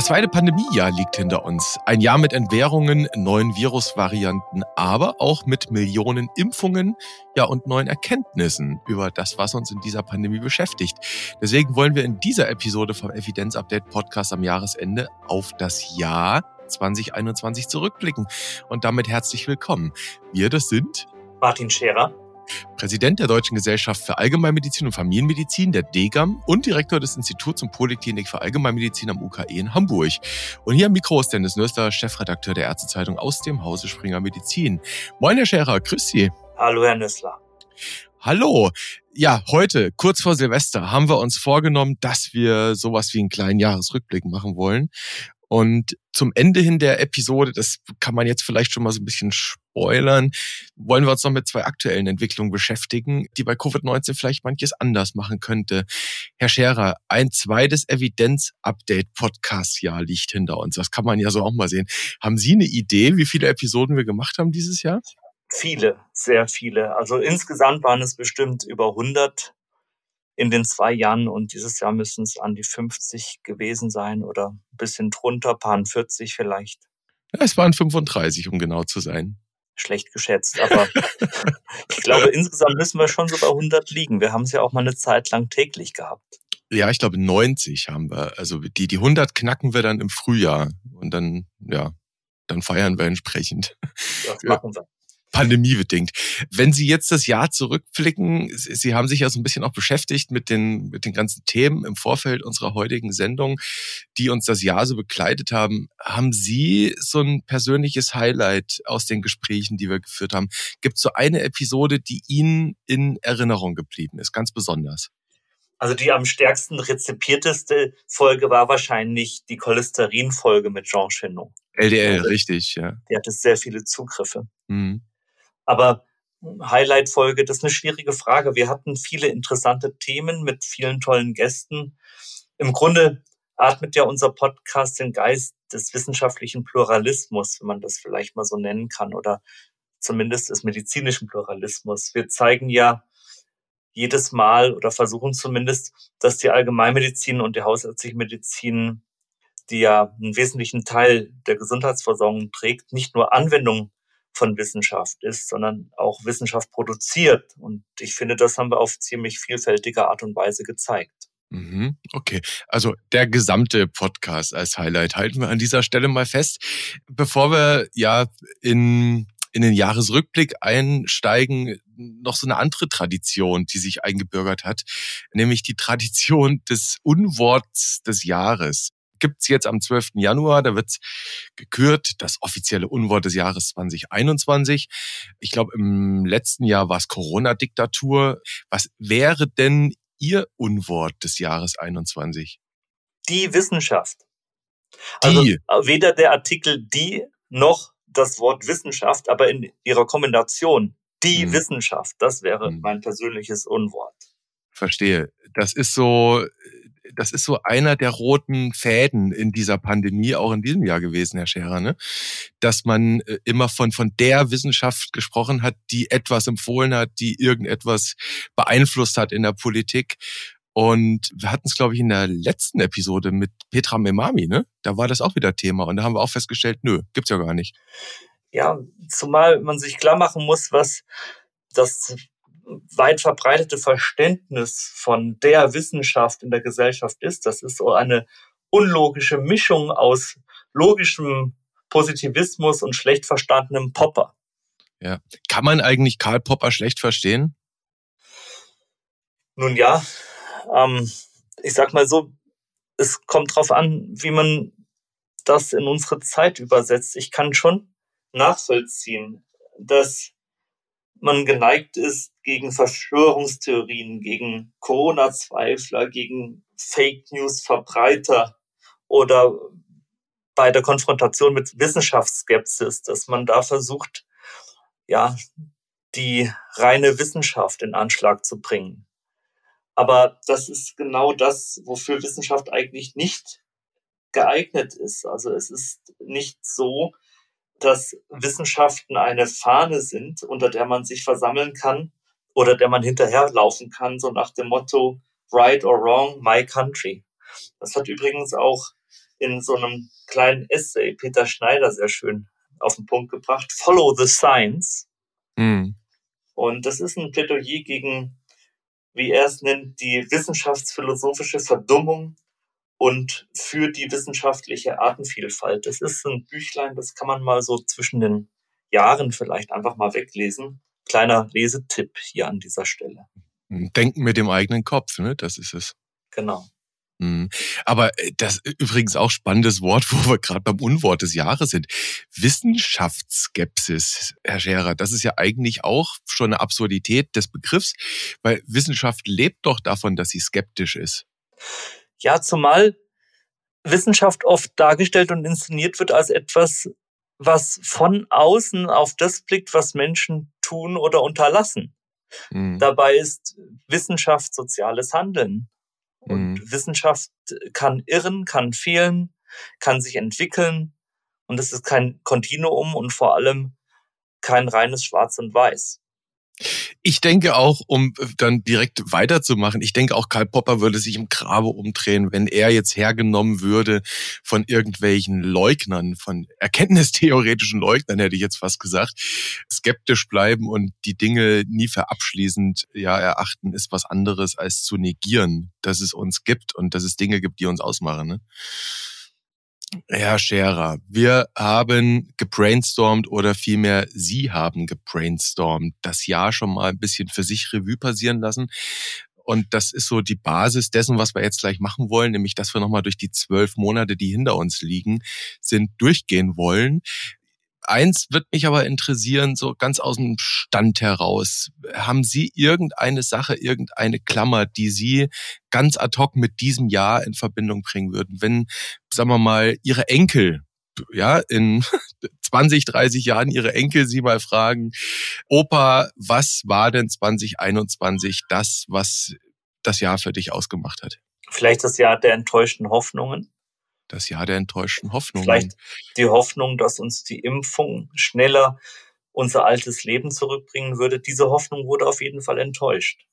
Das zweite Pandemiejahr liegt hinter uns. Ein Jahr mit Entbehrungen, neuen Virusvarianten, aber auch mit Millionen Impfungen, ja, und neuen Erkenntnissen über das, was uns in dieser Pandemie beschäftigt. Deswegen wollen wir in dieser Episode vom Evidenz Update Podcast am Jahresende auf das Jahr 2021 zurückblicken. Und damit herzlich willkommen. Wir, das sind Martin Scherer Präsident der Deutschen Gesellschaft für Allgemeinmedizin und Familienmedizin, der DGAM und Direktor des Instituts und Poliklinik für Allgemeinmedizin am UKE in Hamburg. Und hier am Mikro ist Dennis Nöster, Chefredakteur der Ärztezeitung aus dem Hause Springer Medizin. Moin, Herr Scherer, grüß Sie. Hallo, Herr Nössler. Hallo. Ja, heute, kurz vor Silvester, haben wir uns vorgenommen, dass wir sowas wie einen kleinen Jahresrückblick machen wollen. Und zum Ende hin der Episode, das kann man jetzt vielleicht schon mal so ein bisschen spoilern, wollen wir uns noch mit zwei aktuellen Entwicklungen beschäftigen, die bei Covid-19 vielleicht manches anders machen könnte. Herr Scherer, ein zweites Evidenz-Update-Podcast-Jahr liegt hinter uns. Das kann man ja so auch mal sehen. Haben Sie eine Idee, wie viele Episoden wir gemacht haben dieses Jahr? Viele, sehr viele. Also insgesamt waren es bestimmt über 100 in den zwei Jahren und dieses Jahr müssen es an die 50 gewesen sein oder ein bisschen drunter, paar 40 vielleicht. Ja, es waren 35, um genau zu sein. Schlecht geschätzt, aber ich glaube, insgesamt müssen wir schon so bei 100 liegen. Wir haben es ja auch mal eine Zeit lang täglich gehabt. Ja, ich glaube 90 haben wir. Also die, die 100 knacken wir dann im Frühjahr und dann, ja, dann feiern wir entsprechend. Das machen wir pandemiebedingt. Wenn Sie jetzt das Jahr zurückblicken, Sie haben sich ja so ein bisschen auch beschäftigt mit den, mit den ganzen Themen im Vorfeld unserer heutigen Sendung, die uns das Jahr so begleitet haben. Haben Sie so ein persönliches Highlight aus den Gesprächen, die wir geführt haben? Gibt es so eine Episode, die Ihnen in Erinnerung geblieben ist, ganz besonders? Also die am stärksten rezipierteste Folge war wahrscheinlich die Cholesterin-Folge mit Jean Chenot. LDL, also, richtig, ja. Die hatte sehr viele Zugriffe. Mhm. Aber Highlight-Folge, das ist eine schwierige Frage. Wir hatten viele interessante Themen mit vielen tollen Gästen. Im Grunde atmet ja unser Podcast den Geist des wissenschaftlichen Pluralismus, wenn man das vielleicht mal so nennen kann, oder zumindest des medizinischen Pluralismus. Wir zeigen ja jedes Mal oder versuchen zumindest, dass die Allgemeinmedizin und die hausärztliche Medizin, die ja einen wesentlichen Teil der Gesundheitsversorgung trägt, nicht nur Anwendung von Wissenschaft ist, sondern auch Wissenschaft produziert. Und ich finde, das haben wir auf ziemlich vielfältige Art und Weise gezeigt. Mhm, okay, also der gesamte Podcast als Highlight halten wir an dieser Stelle mal fest. Bevor wir ja in, in den Jahresrückblick einsteigen, noch so eine andere Tradition, die sich eingebürgert hat, nämlich die Tradition des Unworts des Jahres gibt's jetzt am 12. Januar. Da wird's gekürt, das offizielle Unwort des Jahres 2021. Ich glaube, im letzten Jahr war es Corona-Diktatur. Was wäre denn Ihr Unwort des Jahres 21? Die Wissenschaft. Also die. Also weder der Artikel die noch das Wort Wissenschaft, aber in ihrer Kombination die hm. Wissenschaft, das wäre hm. mein persönliches Unwort. Verstehe. Das ist so das ist so einer der roten Fäden in dieser Pandemie, auch in diesem Jahr gewesen, Herr Scherer, ne? dass man äh, immer von, von der Wissenschaft gesprochen hat, die etwas empfohlen hat, die irgendetwas beeinflusst hat in der Politik. Und wir hatten es, glaube ich, in der letzten Episode mit Petra Memami, ne? Da war das auch wieder Thema. Und da haben wir auch festgestellt, nö, gibt's ja gar nicht. Ja, zumal man sich klar machen muss, was das weit verbreitete Verständnis von der Wissenschaft in der Gesellschaft ist. Das ist so eine unlogische Mischung aus logischem Positivismus und schlecht verstandenem Popper. Ja. Kann man eigentlich Karl Popper schlecht verstehen? Nun ja, ähm, ich sag mal so, es kommt drauf an, wie man das in unsere Zeit übersetzt. Ich kann schon nachvollziehen, dass man geneigt ist gegen Verschwörungstheorien, gegen Corona-Zweifler, gegen Fake News-Verbreiter oder bei der Konfrontation mit Wissenschaftsskepsis, dass man da versucht, ja, die reine Wissenschaft in Anschlag zu bringen. Aber das ist genau das, wofür Wissenschaft eigentlich nicht geeignet ist. Also es ist nicht so, dass Wissenschaften eine Fahne sind, unter der man sich versammeln kann oder der man hinterherlaufen kann, so nach dem Motto right or wrong, my country. Das hat übrigens auch in so einem kleinen Essay Peter Schneider sehr schön auf den Punkt gebracht. Follow the Science. Mhm. Und das ist ein Plädoyer gegen, wie er es nennt, die wissenschaftsphilosophische Verdummung und für die wissenschaftliche Artenvielfalt. Das ist ein Büchlein, das kann man mal so zwischen den Jahren vielleicht einfach mal weglesen. Kleiner Lesetipp hier an dieser Stelle. Denken mit dem eigenen Kopf, ne? Das ist es. Genau. Mhm. Aber äh, das ist übrigens auch spannendes Wort, wo wir gerade beim Unwort des Jahres sind. Wissenschaftsskepsis, Herr Scherer, das ist ja eigentlich auch schon eine Absurdität des Begriffs, weil Wissenschaft lebt doch davon, dass sie skeptisch ist. Ja, zumal Wissenschaft oft dargestellt und inszeniert wird als etwas, was von außen auf das blickt, was Menschen tun oder unterlassen. Mhm. Dabei ist Wissenschaft soziales Handeln. Und mhm. Wissenschaft kann irren, kann fehlen, kann sich entwickeln. Und es ist kein Kontinuum und vor allem kein reines Schwarz und Weiß. Ich denke auch, um äh, dann direkt weiterzumachen, ich denke auch Karl Popper würde sich im Grabe umdrehen, wenn er jetzt hergenommen würde von irgendwelchen Leugnern, von erkenntnistheoretischen Leugnern, hätte ich jetzt fast gesagt, skeptisch bleiben und die Dinge nie verabschließend ja erachten, ist was anderes als zu negieren, dass es uns gibt und dass es Dinge gibt, die uns ausmachen. Ne? Herr Scherer, wir haben gebrainstormt oder vielmehr Sie haben gebrainstormt, das Jahr schon mal ein bisschen für sich Revue passieren lassen. Und das ist so die Basis dessen, was wir jetzt gleich machen wollen, nämlich dass wir nochmal durch die zwölf Monate, die hinter uns liegen, sind, durchgehen wollen. Eins wird mich aber interessieren, so ganz aus dem Stand heraus. Haben Sie irgendeine Sache, irgendeine Klammer, die Sie ganz ad hoc mit diesem Jahr in Verbindung bringen würden? Wenn, sagen wir mal, Ihre Enkel ja, in 20, 30 Jahren ihre Enkel sie mal fragen, Opa, was war denn 2021 das, was das Jahr für dich ausgemacht hat? Vielleicht das Jahr der enttäuschten Hoffnungen das Jahr der enttäuschten Hoffnung. Vielleicht die Hoffnung, dass uns die Impfung schneller unser altes Leben zurückbringen würde. Diese Hoffnung wurde auf jeden Fall enttäuscht.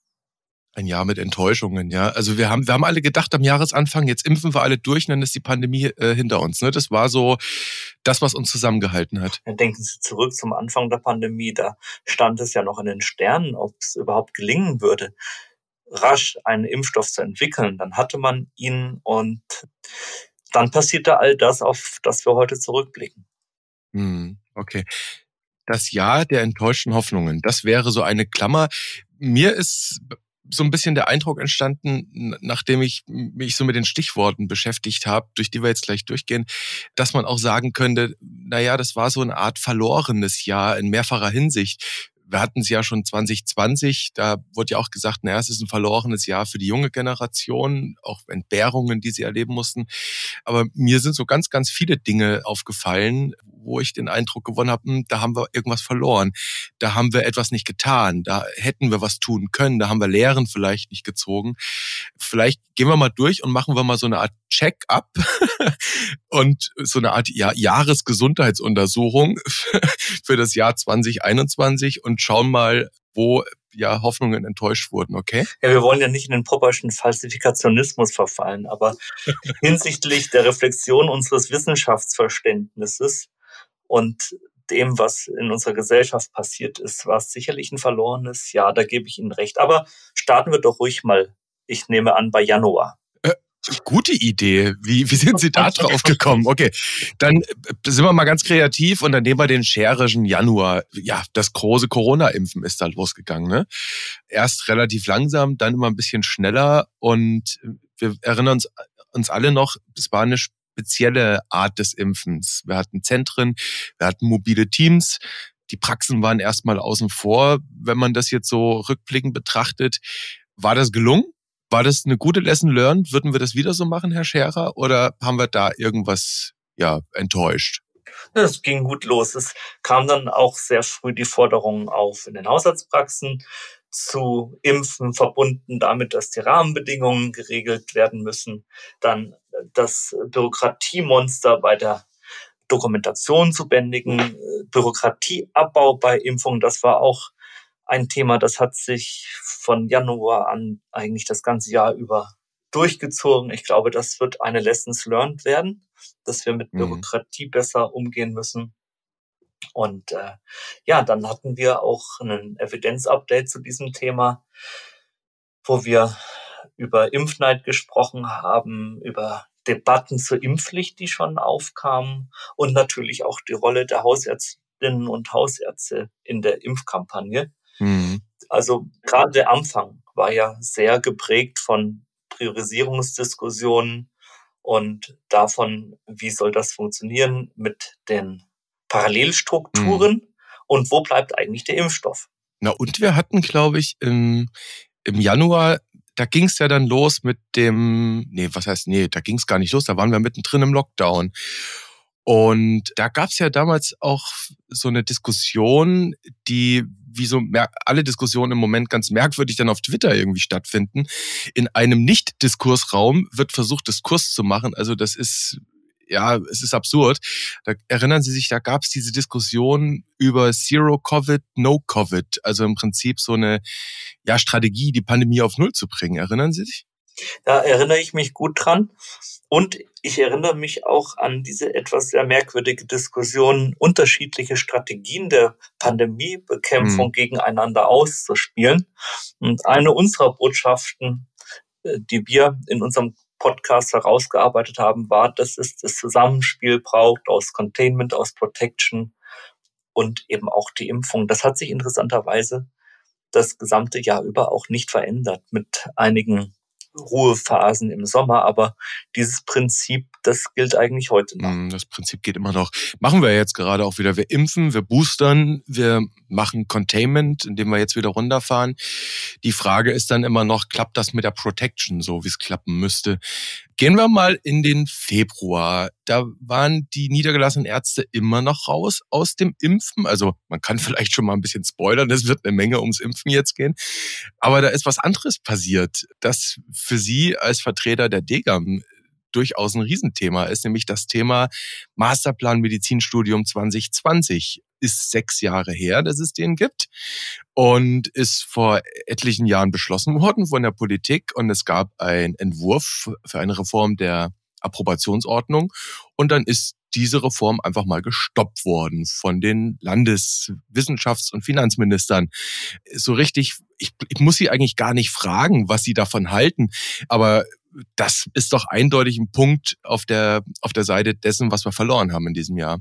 Ein Jahr mit Enttäuschungen, ja. Also wir haben, wir haben alle gedacht am Jahresanfang, jetzt impfen wir alle durch, und dann ist die Pandemie äh, hinter uns. Ne? Das war so das, was uns zusammengehalten hat. denken Sie zurück zum Anfang der Pandemie, da stand es ja noch in den Sternen, ob es überhaupt gelingen würde, rasch einen Impfstoff zu entwickeln. Dann hatte man ihn und dann passierte all das, auf das wir heute zurückblicken. Hm, okay. Das Jahr der enttäuschten Hoffnungen, das wäre so eine Klammer. Mir ist so ein bisschen der Eindruck entstanden, nachdem ich mich so mit den Stichworten beschäftigt habe, durch die wir jetzt gleich durchgehen, dass man auch sagen könnte, naja, das war so eine Art verlorenes Jahr in mehrfacher Hinsicht wir hatten es ja schon 2020, da wurde ja auch gesagt, naja, es ist ein verlorenes Jahr für die junge Generation, auch Entbehrungen, die sie erleben mussten. Aber mir sind so ganz, ganz viele Dinge aufgefallen, wo ich den Eindruck gewonnen habe, hm, da haben wir irgendwas verloren. Da haben wir etwas nicht getan. Da hätten wir was tun können. Da haben wir Lehren vielleicht nicht gezogen. Vielleicht gehen wir mal durch und machen wir mal so eine Art Check-up und so eine Art ja, Jahresgesundheitsuntersuchung für das Jahr 2021 und schauen mal, wo ja Hoffnungen enttäuscht wurden, okay? Ja, wir wollen ja nicht in den Popperschen Falsifikationismus verfallen, aber hinsichtlich der Reflexion unseres Wissenschaftsverständnisses und dem, was in unserer Gesellschaft passiert ist, war es sicherlich ein verlorenes Jahr, da gebe ich Ihnen recht. Aber starten wir doch ruhig mal, ich nehme an, bei Januar. Äh, gute Idee. Wie, wie sind Sie da drauf gekommen? Okay, dann äh, sind wir mal ganz kreativ und dann nehmen wir den scherischen Januar. Ja, das große Corona-Impfen ist da losgegangen. Ne? Erst relativ langsam, dann immer ein bisschen schneller und wir erinnern uns, uns alle noch, es war eine spezielle Art des Impfens. Wir hatten Zentren, wir hatten mobile Teams. Die Praxen waren erstmal außen vor. Wenn man das jetzt so rückblickend betrachtet, war das gelungen? War das eine gute Lesson learned? Würden wir das wieder so machen, Herr Scherer? Oder haben wir da irgendwas ja, enttäuscht? Es ging gut los. Es kam dann auch sehr früh die Forderung auf in den Haushaltspraxen zu impfen, verbunden damit, dass die Rahmenbedingungen geregelt werden müssen. Dann das Bürokratiemonster bei der Dokumentation zu bändigen, Bürokratieabbau bei Impfungen, das war auch ein Thema, das hat sich von Januar an eigentlich das ganze Jahr über durchgezogen. Ich glaube, das wird eine Lessons learned werden. dass wir mit mhm. Bürokratie mhm. besser umgehen müssen. Und äh, ja, dann hatten wir auch einen Evidenzupdate zu diesem Thema, wo wir über Impfneid gesprochen haben, über Debatten zur Impfpflicht, die schon aufkamen und natürlich auch die Rolle der Hausärztinnen und Hausärzte in der Impfkampagne. Mhm. Also gerade der Anfang war ja sehr geprägt von Priorisierungsdiskussionen und davon, wie soll das funktionieren mit den Parallelstrukturen mhm. und wo bleibt eigentlich der Impfstoff? Na, und wir hatten, glaube ich, im, im Januar, da ging es ja dann los mit dem, nee, was heißt, nee, da ging es gar nicht los, da waren wir mittendrin im Lockdown. Und da gab es ja damals auch so eine Diskussion, die wie so alle Diskussionen im Moment ganz merkwürdig dann auf Twitter irgendwie stattfinden. In einem Nicht-Diskursraum wird versucht, Diskurs zu machen. Also das ist ja, es ist absurd. Da erinnern Sie sich, da gab es diese Diskussion über Zero Covid, No Covid. Also im Prinzip so eine ja, Strategie, die Pandemie auf Null zu bringen. Erinnern Sie sich? Da erinnere ich mich gut dran. Und ich erinnere mich auch an diese etwas sehr merkwürdige Diskussion, unterschiedliche Strategien der Pandemiebekämpfung mhm. gegeneinander auszuspielen. Und eine unserer Botschaften, äh, die wir in unserem Podcast herausgearbeitet haben, war, dass es das Zusammenspiel braucht aus Containment, aus Protection und eben auch die Impfung. Das hat sich interessanterweise das gesamte Jahr über auch nicht verändert mit einigen Ruhephasen im Sommer, aber dieses Prinzip, das gilt eigentlich heute noch. Mm, das Prinzip geht immer noch. Machen wir jetzt gerade auch wieder. Wir impfen, wir boostern, wir machen Containment, indem wir jetzt wieder runterfahren. Die Frage ist dann immer noch, klappt das mit der Protection so, wie es klappen müsste? Gehen wir mal in den Februar. Da waren die niedergelassenen Ärzte immer noch raus aus dem Impfen. Also man kann vielleicht schon mal ein bisschen spoilern, es wird eine Menge ums Impfen jetzt gehen. Aber da ist was anderes passiert, das für Sie als Vertreter der DGAM durchaus ein Riesenthema ist, nämlich das Thema Masterplan Medizinstudium 2020 ist sechs Jahre her, dass es den gibt und ist vor etlichen Jahren beschlossen worden von der Politik und es gab einen Entwurf für eine Reform der Approbationsordnung und dann ist diese Reform einfach mal gestoppt worden von den Landeswissenschafts- und Finanzministern. So richtig, ich, ich muss sie eigentlich gar nicht fragen, was sie davon halten, aber das ist doch eindeutig ein Punkt auf der, auf der Seite dessen, was wir verloren haben in diesem Jahr.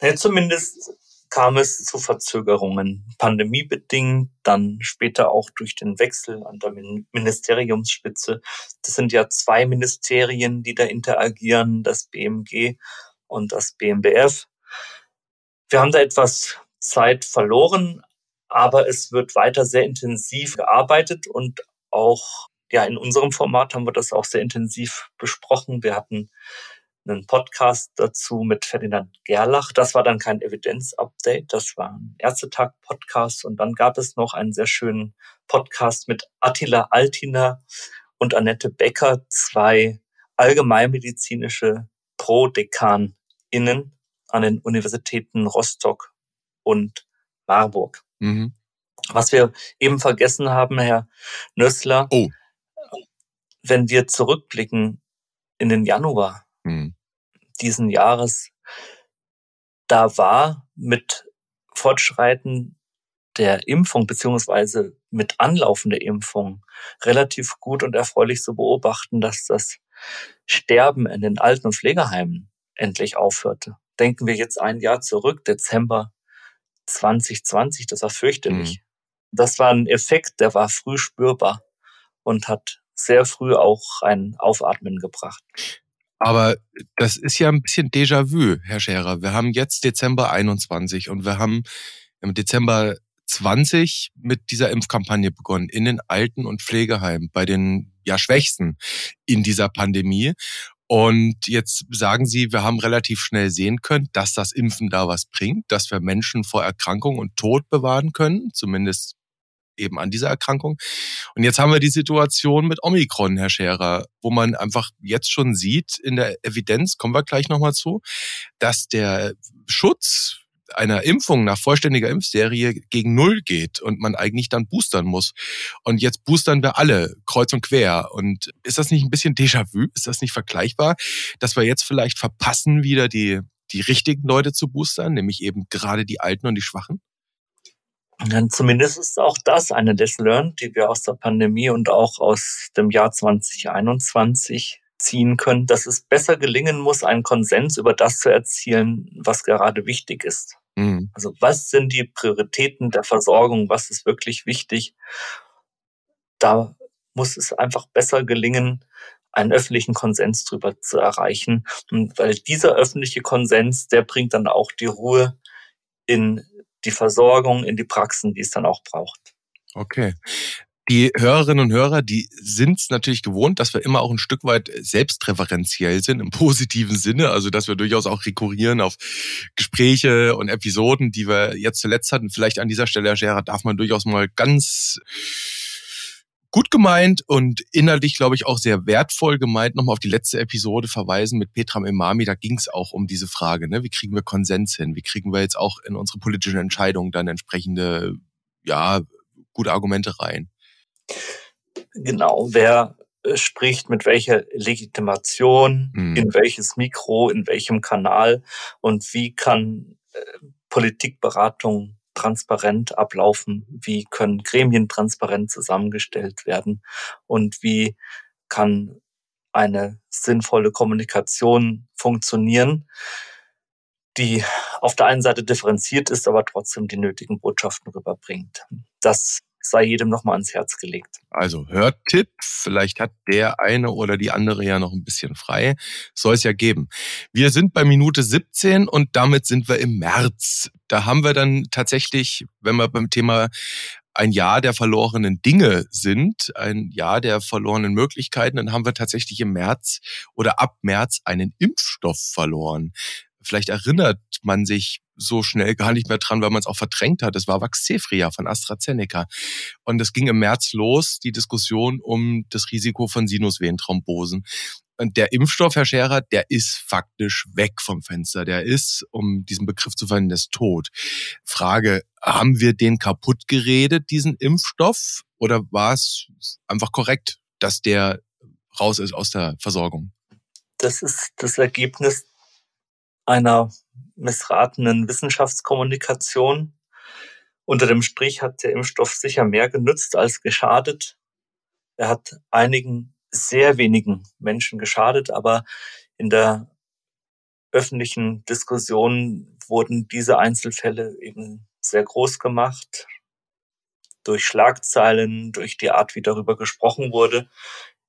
Ja, zumindest kam es zu Verzögerungen, pandemiebedingt, dann später auch durch den Wechsel an der Ministeriumsspitze. Das sind ja zwei Ministerien, die da interagieren, das BMG und das BMBF. Wir haben da etwas Zeit verloren, aber es wird weiter sehr intensiv gearbeitet und auch ja, in unserem Format haben wir das auch sehr intensiv besprochen. Wir hatten einen Podcast dazu mit Ferdinand Gerlach. Das war dann kein Evidenz-Update, das war ein Ärztetag-Podcast. Und dann gab es noch einen sehr schönen Podcast mit Attila Altiner und Annette Becker, zwei allgemeinmedizinische Pro-DekanInnen an den Universitäten Rostock und Marburg. Mhm. Was wir eben vergessen haben, Herr Nössler, oh. wenn wir zurückblicken in den Januar, mhm. diesen Jahres, da war mit Fortschreiten der Impfung beziehungsweise mit Anlaufen der Impfung relativ gut und erfreulich zu beobachten, dass das Sterben in den Alten- und Pflegeheimen endlich aufhörte. Denken wir jetzt ein Jahr zurück, Dezember 2020, das war fürchterlich. Mhm. Das war ein Effekt, der war früh spürbar und hat sehr früh auch ein Aufatmen gebracht. Aber das ist ja ein bisschen Déjà-vu, Herr Scherer. Wir haben jetzt Dezember 21 und wir haben im Dezember 20 mit dieser Impfkampagne begonnen in den Alten- und Pflegeheimen bei den ja Schwächsten in dieser Pandemie. Und jetzt sagen Sie, wir haben relativ schnell sehen können, dass das Impfen da was bringt, dass wir Menschen vor Erkrankung und Tod bewahren können, zumindest eben an dieser Erkrankung. Und jetzt haben wir die Situation mit Omikron, Herr Scherer, wo man einfach jetzt schon sieht in der Evidenz, kommen wir gleich nochmal zu, dass der Schutz einer Impfung nach vollständiger Impfserie gegen Null geht und man eigentlich dann boostern muss. Und jetzt boostern wir alle kreuz und quer. Und ist das nicht ein bisschen Déjà-vu? Ist das nicht vergleichbar, dass wir jetzt vielleicht verpassen, wieder die, die richtigen Leute zu boostern, nämlich eben gerade die Alten und die Schwachen? Dann zumindest ist auch das eine Lesson learned, die wir aus der Pandemie und auch aus dem Jahr 2021 ziehen können, dass es besser gelingen muss, einen Konsens über das zu erzielen, was gerade wichtig ist. Mhm. Also was sind die Prioritäten der Versorgung? Was ist wirklich wichtig? Da muss es einfach besser gelingen, einen öffentlichen Konsens drüber zu erreichen. Und weil dieser öffentliche Konsens, der bringt dann auch die Ruhe in die Versorgung, in die Praxen, die es dann auch braucht. Okay. Die Hörerinnen und Hörer, die sind es natürlich gewohnt, dass wir immer auch ein Stück weit selbstreferenziell sind, im positiven Sinne. Also, dass wir durchaus auch rekurrieren auf Gespräche und Episoden, die wir jetzt zuletzt hatten. Vielleicht an dieser Stelle, Herr Scherer, darf man durchaus mal ganz gut gemeint und innerlich, glaube ich, auch sehr wertvoll gemeint, nochmal auf die letzte Episode verweisen mit Petram Imami. Da ging es auch um diese Frage, ne? wie kriegen wir Konsens hin? Wie kriegen wir jetzt auch in unsere politischen Entscheidungen dann entsprechende, ja, gute Argumente rein? Genau, wer äh, spricht mit welcher Legitimation, mhm. in welches Mikro, in welchem Kanal und wie kann äh, Politikberatung transparent ablaufen, wie können Gremien transparent zusammengestellt werden und wie kann eine sinnvolle Kommunikation funktionieren, die auf der einen Seite differenziert ist, aber trotzdem die nötigen Botschaften rüberbringt. Das sei jedem nochmal ans Herz gelegt. Also Hörtipp, vielleicht hat der eine oder die andere ja noch ein bisschen frei. Soll es ja geben. Wir sind bei Minute 17 und damit sind wir im März. Da haben wir dann tatsächlich, wenn wir beim Thema ein Jahr der verlorenen Dinge sind, ein Jahr der verlorenen Möglichkeiten, dann haben wir tatsächlich im März oder ab März einen Impfstoff verloren. Vielleicht erinnert man sich so schnell gar nicht mehr dran, weil man es auch verdrängt hat. Es war Vaxzefria von AstraZeneca. Und es ging im März los, die Diskussion um das Risiko von Sinusvenenthrombosen. Und der Impfstoff, Herr Scherer, der ist faktisch weg vom Fenster. Der ist, um diesen Begriff zu verwenden, ist tot. Frage, haben wir den kaputt geredet, diesen Impfstoff? Oder war es einfach korrekt, dass der raus ist aus der Versorgung? Das ist das Ergebnis einer missratenen Wissenschaftskommunikation. Unter dem Strich hat der Impfstoff sicher mehr genützt als geschadet. Er hat einigen sehr wenigen Menschen geschadet, aber in der öffentlichen Diskussion wurden diese Einzelfälle eben sehr groß gemacht durch Schlagzeilen, durch die Art, wie darüber gesprochen wurde.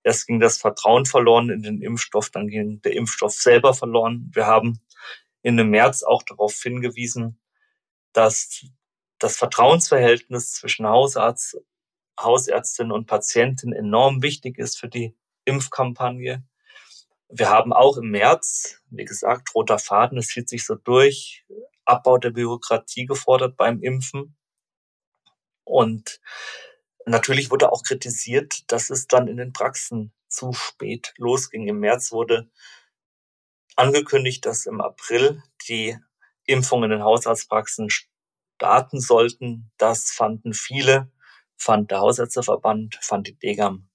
Erst ging das Vertrauen verloren in den Impfstoff, dann ging der Impfstoff selber verloren. Wir haben in dem März auch darauf hingewiesen, dass das Vertrauensverhältnis zwischen Hausarzt, Hausärztin und Patientin enorm wichtig ist für die Impfkampagne. Wir haben auch im März, wie gesagt, roter Faden, es zieht sich so durch, Abbau der Bürokratie gefordert beim Impfen. Und natürlich wurde auch kritisiert, dass es dann in den Praxen zu spät losging. Im März wurde angekündigt, dass im April die Impfungen in den Hausarztpraxen starten sollten. Das fanden viele, fand der Hausärzteverband, fand die Degam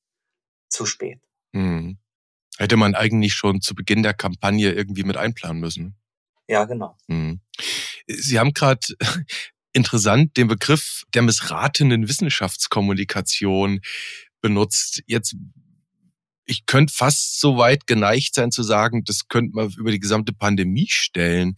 zu spät. Hm. Hätte man eigentlich schon zu Beginn der Kampagne irgendwie mit einplanen müssen. Ja, genau. Hm. Sie haben gerade interessant den Begriff der missratenen Wissenschaftskommunikation benutzt. Jetzt ich könnte fast so weit geneigt sein zu sagen, das könnte man über die gesamte Pandemie stellen.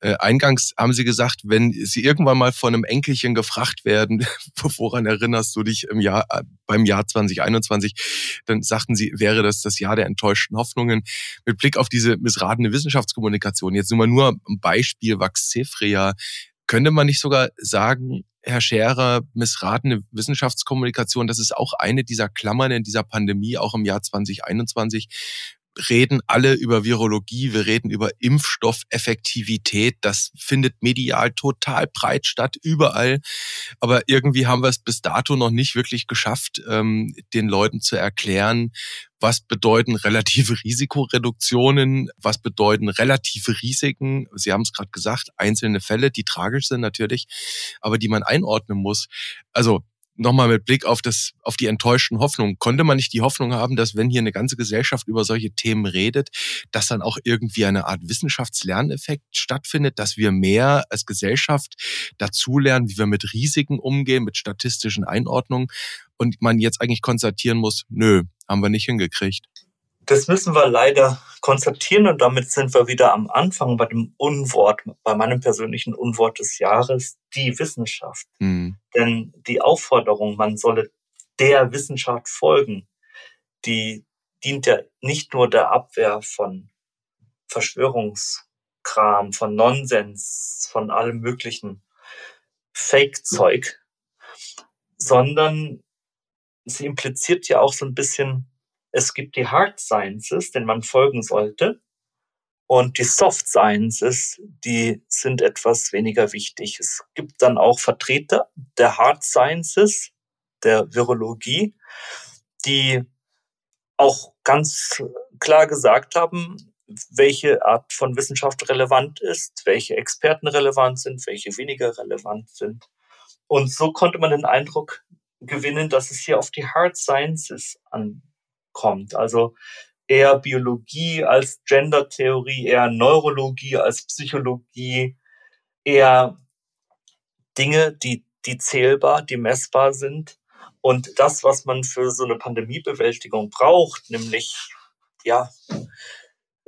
Äh, eingangs haben Sie gesagt, wenn Sie irgendwann mal von einem Enkelchen gefragt werden, woran erinnerst du dich im Jahr, äh, beim Jahr 2021, dann sagten Sie, wäre das das Jahr der enttäuschten Hoffnungen. Mit Blick auf diese missratene Wissenschaftskommunikation, jetzt nur mal nur ein Beispiel Vaxefria, könnte man nicht sogar sagen, Herr Scherer, missratene Wissenschaftskommunikation, das ist auch eine dieser Klammern in dieser Pandemie, auch im Jahr 2021. reden alle über Virologie, wir reden über Impfstoffeffektivität. Das findet medial total breit statt, überall. Aber irgendwie haben wir es bis dato noch nicht wirklich geschafft, ähm, den Leuten zu erklären, was bedeuten relative Risikoreduktionen, was bedeuten relative Risiken. Sie haben es gerade gesagt, einzelne Fälle, die tragisch sind natürlich, aber die man einordnen muss. Also nochmal mit Blick auf das, auf die enttäuschten Hoffnungen, konnte man nicht die Hoffnung haben, dass wenn hier eine ganze Gesellschaft über solche Themen redet, dass dann auch irgendwie eine Art Wissenschaftslerneffekt stattfindet, dass wir mehr als Gesellschaft dazulernen, wie wir mit Risiken umgehen, mit statistischen Einordnungen und man jetzt eigentlich konstatieren muss, nö, haben wir nicht hingekriegt. Das müssen wir leider konstatieren und damit sind wir wieder am Anfang bei dem Unwort, bei meinem persönlichen Unwort des Jahres, die Wissenschaft. Mhm. Denn die Aufforderung, man solle der Wissenschaft folgen, die dient ja nicht nur der Abwehr von Verschwörungskram, von Nonsens, von allem möglichen Fake-Zeug, sondern sie impliziert ja auch so ein bisschen es gibt die Hard Sciences, denen man folgen sollte. Und die Soft Sciences, die sind etwas weniger wichtig. Es gibt dann auch Vertreter der Hard Sciences, der Virologie, die auch ganz klar gesagt haben, welche Art von Wissenschaft relevant ist, welche Experten relevant sind, welche weniger relevant sind. Und so konnte man den Eindruck gewinnen, dass es hier auf die Hard Sciences an, kommt. Also eher Biologie als Gendertheorie, eher Neurologie als Psychologie, eher Dinge, die, die zählbar, die messbar sind. Und das, was man für so eine Pandemiebewältigung braucht, nämlich, ja,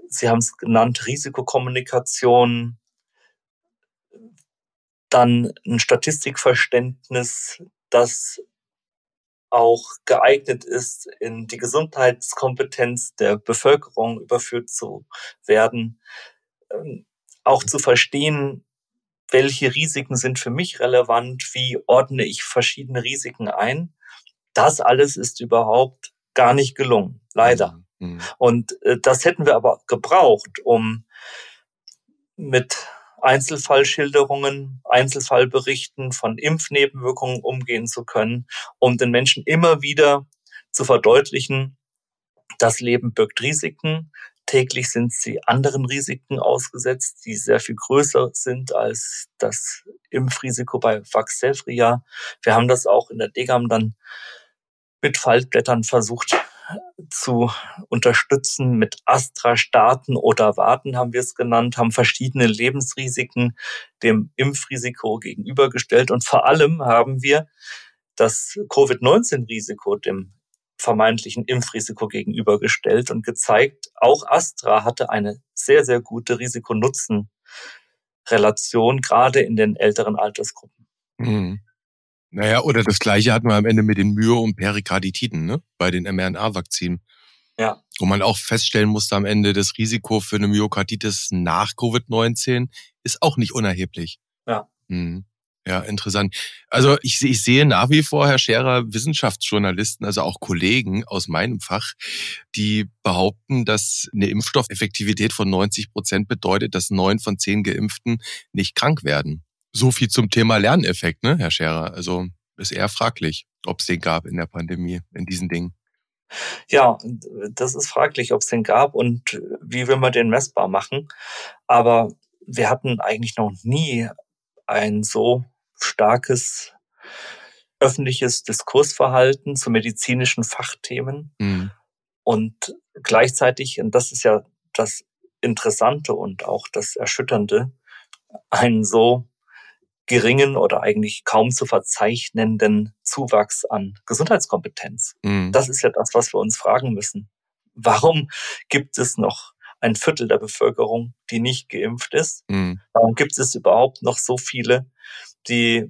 Sie haben es genannt, Risikokommunikation, dann ein Statistikverständnis, das auch geeignet ist, in die Gesundheitskompetenz der Bevölkerung überführt zu werden, ähm, auch zu verstehen, welche Risiken sind für mich relevant, wie ordne ich verschiedene Risiken ein. Das alles ist überhaupt gar nicht gelungen, leider. Mhm. mhm. Und äh, das hätten wir aber gebraucht, um mit Einzelfallschilderungen, Einzelfallberichten von Impfnebenwirkungen umgehen zu können, um den Menschen immer wieder zu verdeutlichen, das Leben birgt Risiken. Täglich sind sie anderen Risiken ausgesetzt, die sehr viel größer sind als das Impfrisiko bei Vaxelfria. Wir haben das auch in der Degam dann mit Faltblättern versucht zu unterstützen mit Astra-Starten oder Warten, haben wir es genannt, haben verschiedene Lebensrisiken dem Impfrisiko gegenübergestellt. Und vor allem haben wir das Covid-19-Risiko dem vermeintlichen Impfrisiko gegenübergestellt und gezeigt, auch Astra hatte eine sehr, sehr gute Risiko-Nutzen-Relation, gerade in den älteren Altersgruppen. Mhm. Naja, oder das Gleiche hatten wir am Ende mit den Myo- und Perikarditiden, ne? Bei den mRNA-Vakzinen. Ja. Wo man auch feststellen musste am Ende, das Risiko für eine Myokarditis nach Covid-19 ist auch nicht unerheblich. Ja. Mhm. Ja, interessant. Also ich, ich sehe nach wie vor, Herr Scherer, Wissenschaftsjournalisten, also auch Kollegen aus meinem Fach, die behaupten, dass eine Impfstoffeffektivität von 90 Prozent bedeutet, dass neun von zehn Geimpften nicht krank werden. So viel zum Thema Lerneffekt, ne, Herr Scherer? Also ist eher fraglich, ob es den gab in der Pandemie, in diesen Dingen. Ja, das ist fraglich, ob es den gab und wie will man den messbar machen. Aber wir hatten eigentlich noch nie ein so starkes öffentliches Diskursverhalten zu medizinischen Fachthemen. Mhm. Und gleichzeitig, und das ist ja das Interessante und auch das Erschütternde, einen so geringen oder eigentlich kaum zu verzeichnenden Zuwachs an Gesundheitskompetenz. Mhm. Das ist ja das, was wir uns fragen müssen. Warum gibt es noch ein Viertel der Bevölkerung, die nicht geimpft ist? Mhm. Warum gibt es überhaupt noch so viele, die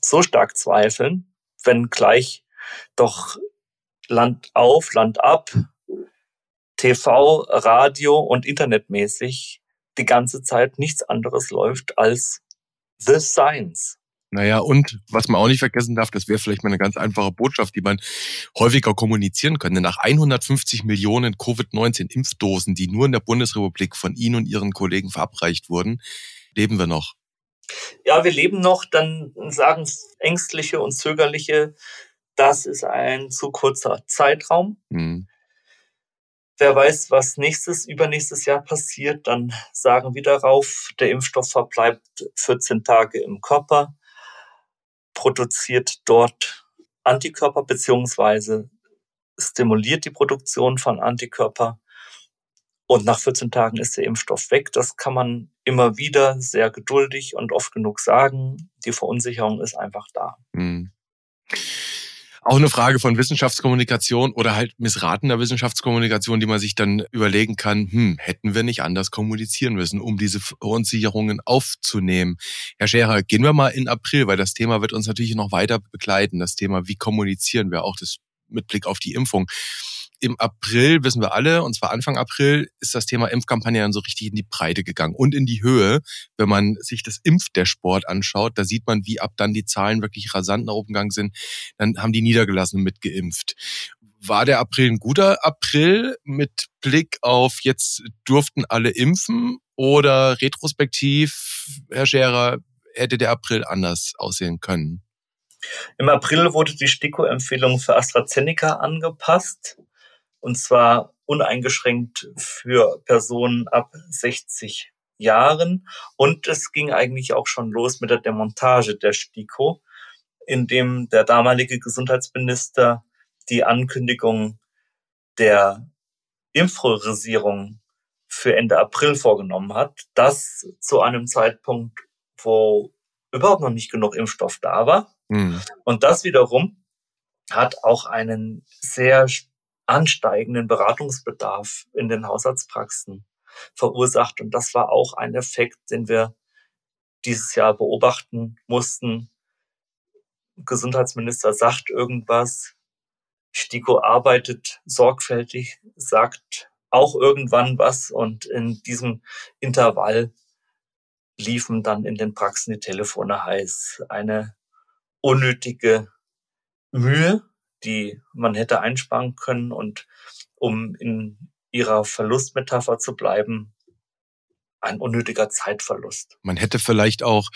so stark zweifeln, wenn gleich doch Land auf, Land ab, TV, Radio und Internetmäßig die ganze Zeit nichts anderes läuft als The Science. Naja, und was man auch nicht vergessen darf, das wäre vielleicht mal eine ganz einfache Botschaft, die man häufiger kommunizieren könnte. Nach 150 Millionen Covid-19-Impfdosen, die nur in der Bundesrepublik von Ihnen und Ihren Kollegen verabreicht wurden, leben wir noch. Ja, wir leben noch, dann sagen Ängstliche und Zögerliche, das ist ein zu kurzer Zeitraum. Mhm. Wer weiß, was nächstes, übernächstes Jahr passiert, dann sagen wir darauf, der Impfstoff verbleibt 14 Tage im Körper produziert dort Antikörper beziehungsweise stimuliert die Produktion von Antikörper. Und nach 14 Tagen ist der Impfstoff weg. Das kann man immer wieder sehr geduldig und oft genug sagen. Die Verunsicherung ist einfach da. Mhm auch eine Frage von Wissenschaftskommunikation oder halt missratener Wissenschaftskommunikation, die man sich dann überlegen kann, hm, hätten wir nicht anders kommunizieren müssen, um diese Verunsicherungen aufzunehmen. Herr Scherer, gehen wir mal in April, weil das Thema wird uns natürlich noch weiter begleiten. Das Thema, wie kommunizieren wir auch das mit Blick auf die Impfung im April, wissen wir alle, und zwar Anfang April, ist das Thema Impfkampagne dann so richtig in die Breite gegangen und in die Höhe. Wenn man sich das Impf der Sport anschaut, da sieht man, wie ab dann die Zahlen wirklich rasant nach oben gegangen sind. Dann haben die Niedergelassenen mitgeimpft. War der April ein guter April mit Blick auf jetzt durften alle impfen oder retrospektiv, Herr Scherer, hätte der April anders aussehen können? Im April wurde die STIKO-Empfehlung für AstraZeneca angepasst und zwar uneingeschränkt für Personen ab 60 Jahren. Und es ging eigentlich auch schon los mit der Demontage der STIKO, in dem der damalige Gesundheitsminister die Ankündigung der Impfpriorisierung für Ende April vorgenommen hat. Das zu einem Zeitpunkt, wo überhaupt noch nicht genug Impfstoff da war. Mhm. Und das wiederum hat auch einen sehr ansteigenden Beratungsbedarf in den Hausarztpraxen verursacht. Und das war auch ein Effekt, den wir dieses Jahr beobachten mussten. Gesundheitsminister sagt irgendwas, STIKO arbeitet sorgfältig, sagt auch irgendwann was und in diesem Intervall liefen dann in den Praxen die Telefone heiß. Eine unnötige Mühe, die man hätte einsparen können und um in ihrer Verlustmetapher zu bleiben, ein unnötiger Zeitverlust. Man hätte vielleicht auch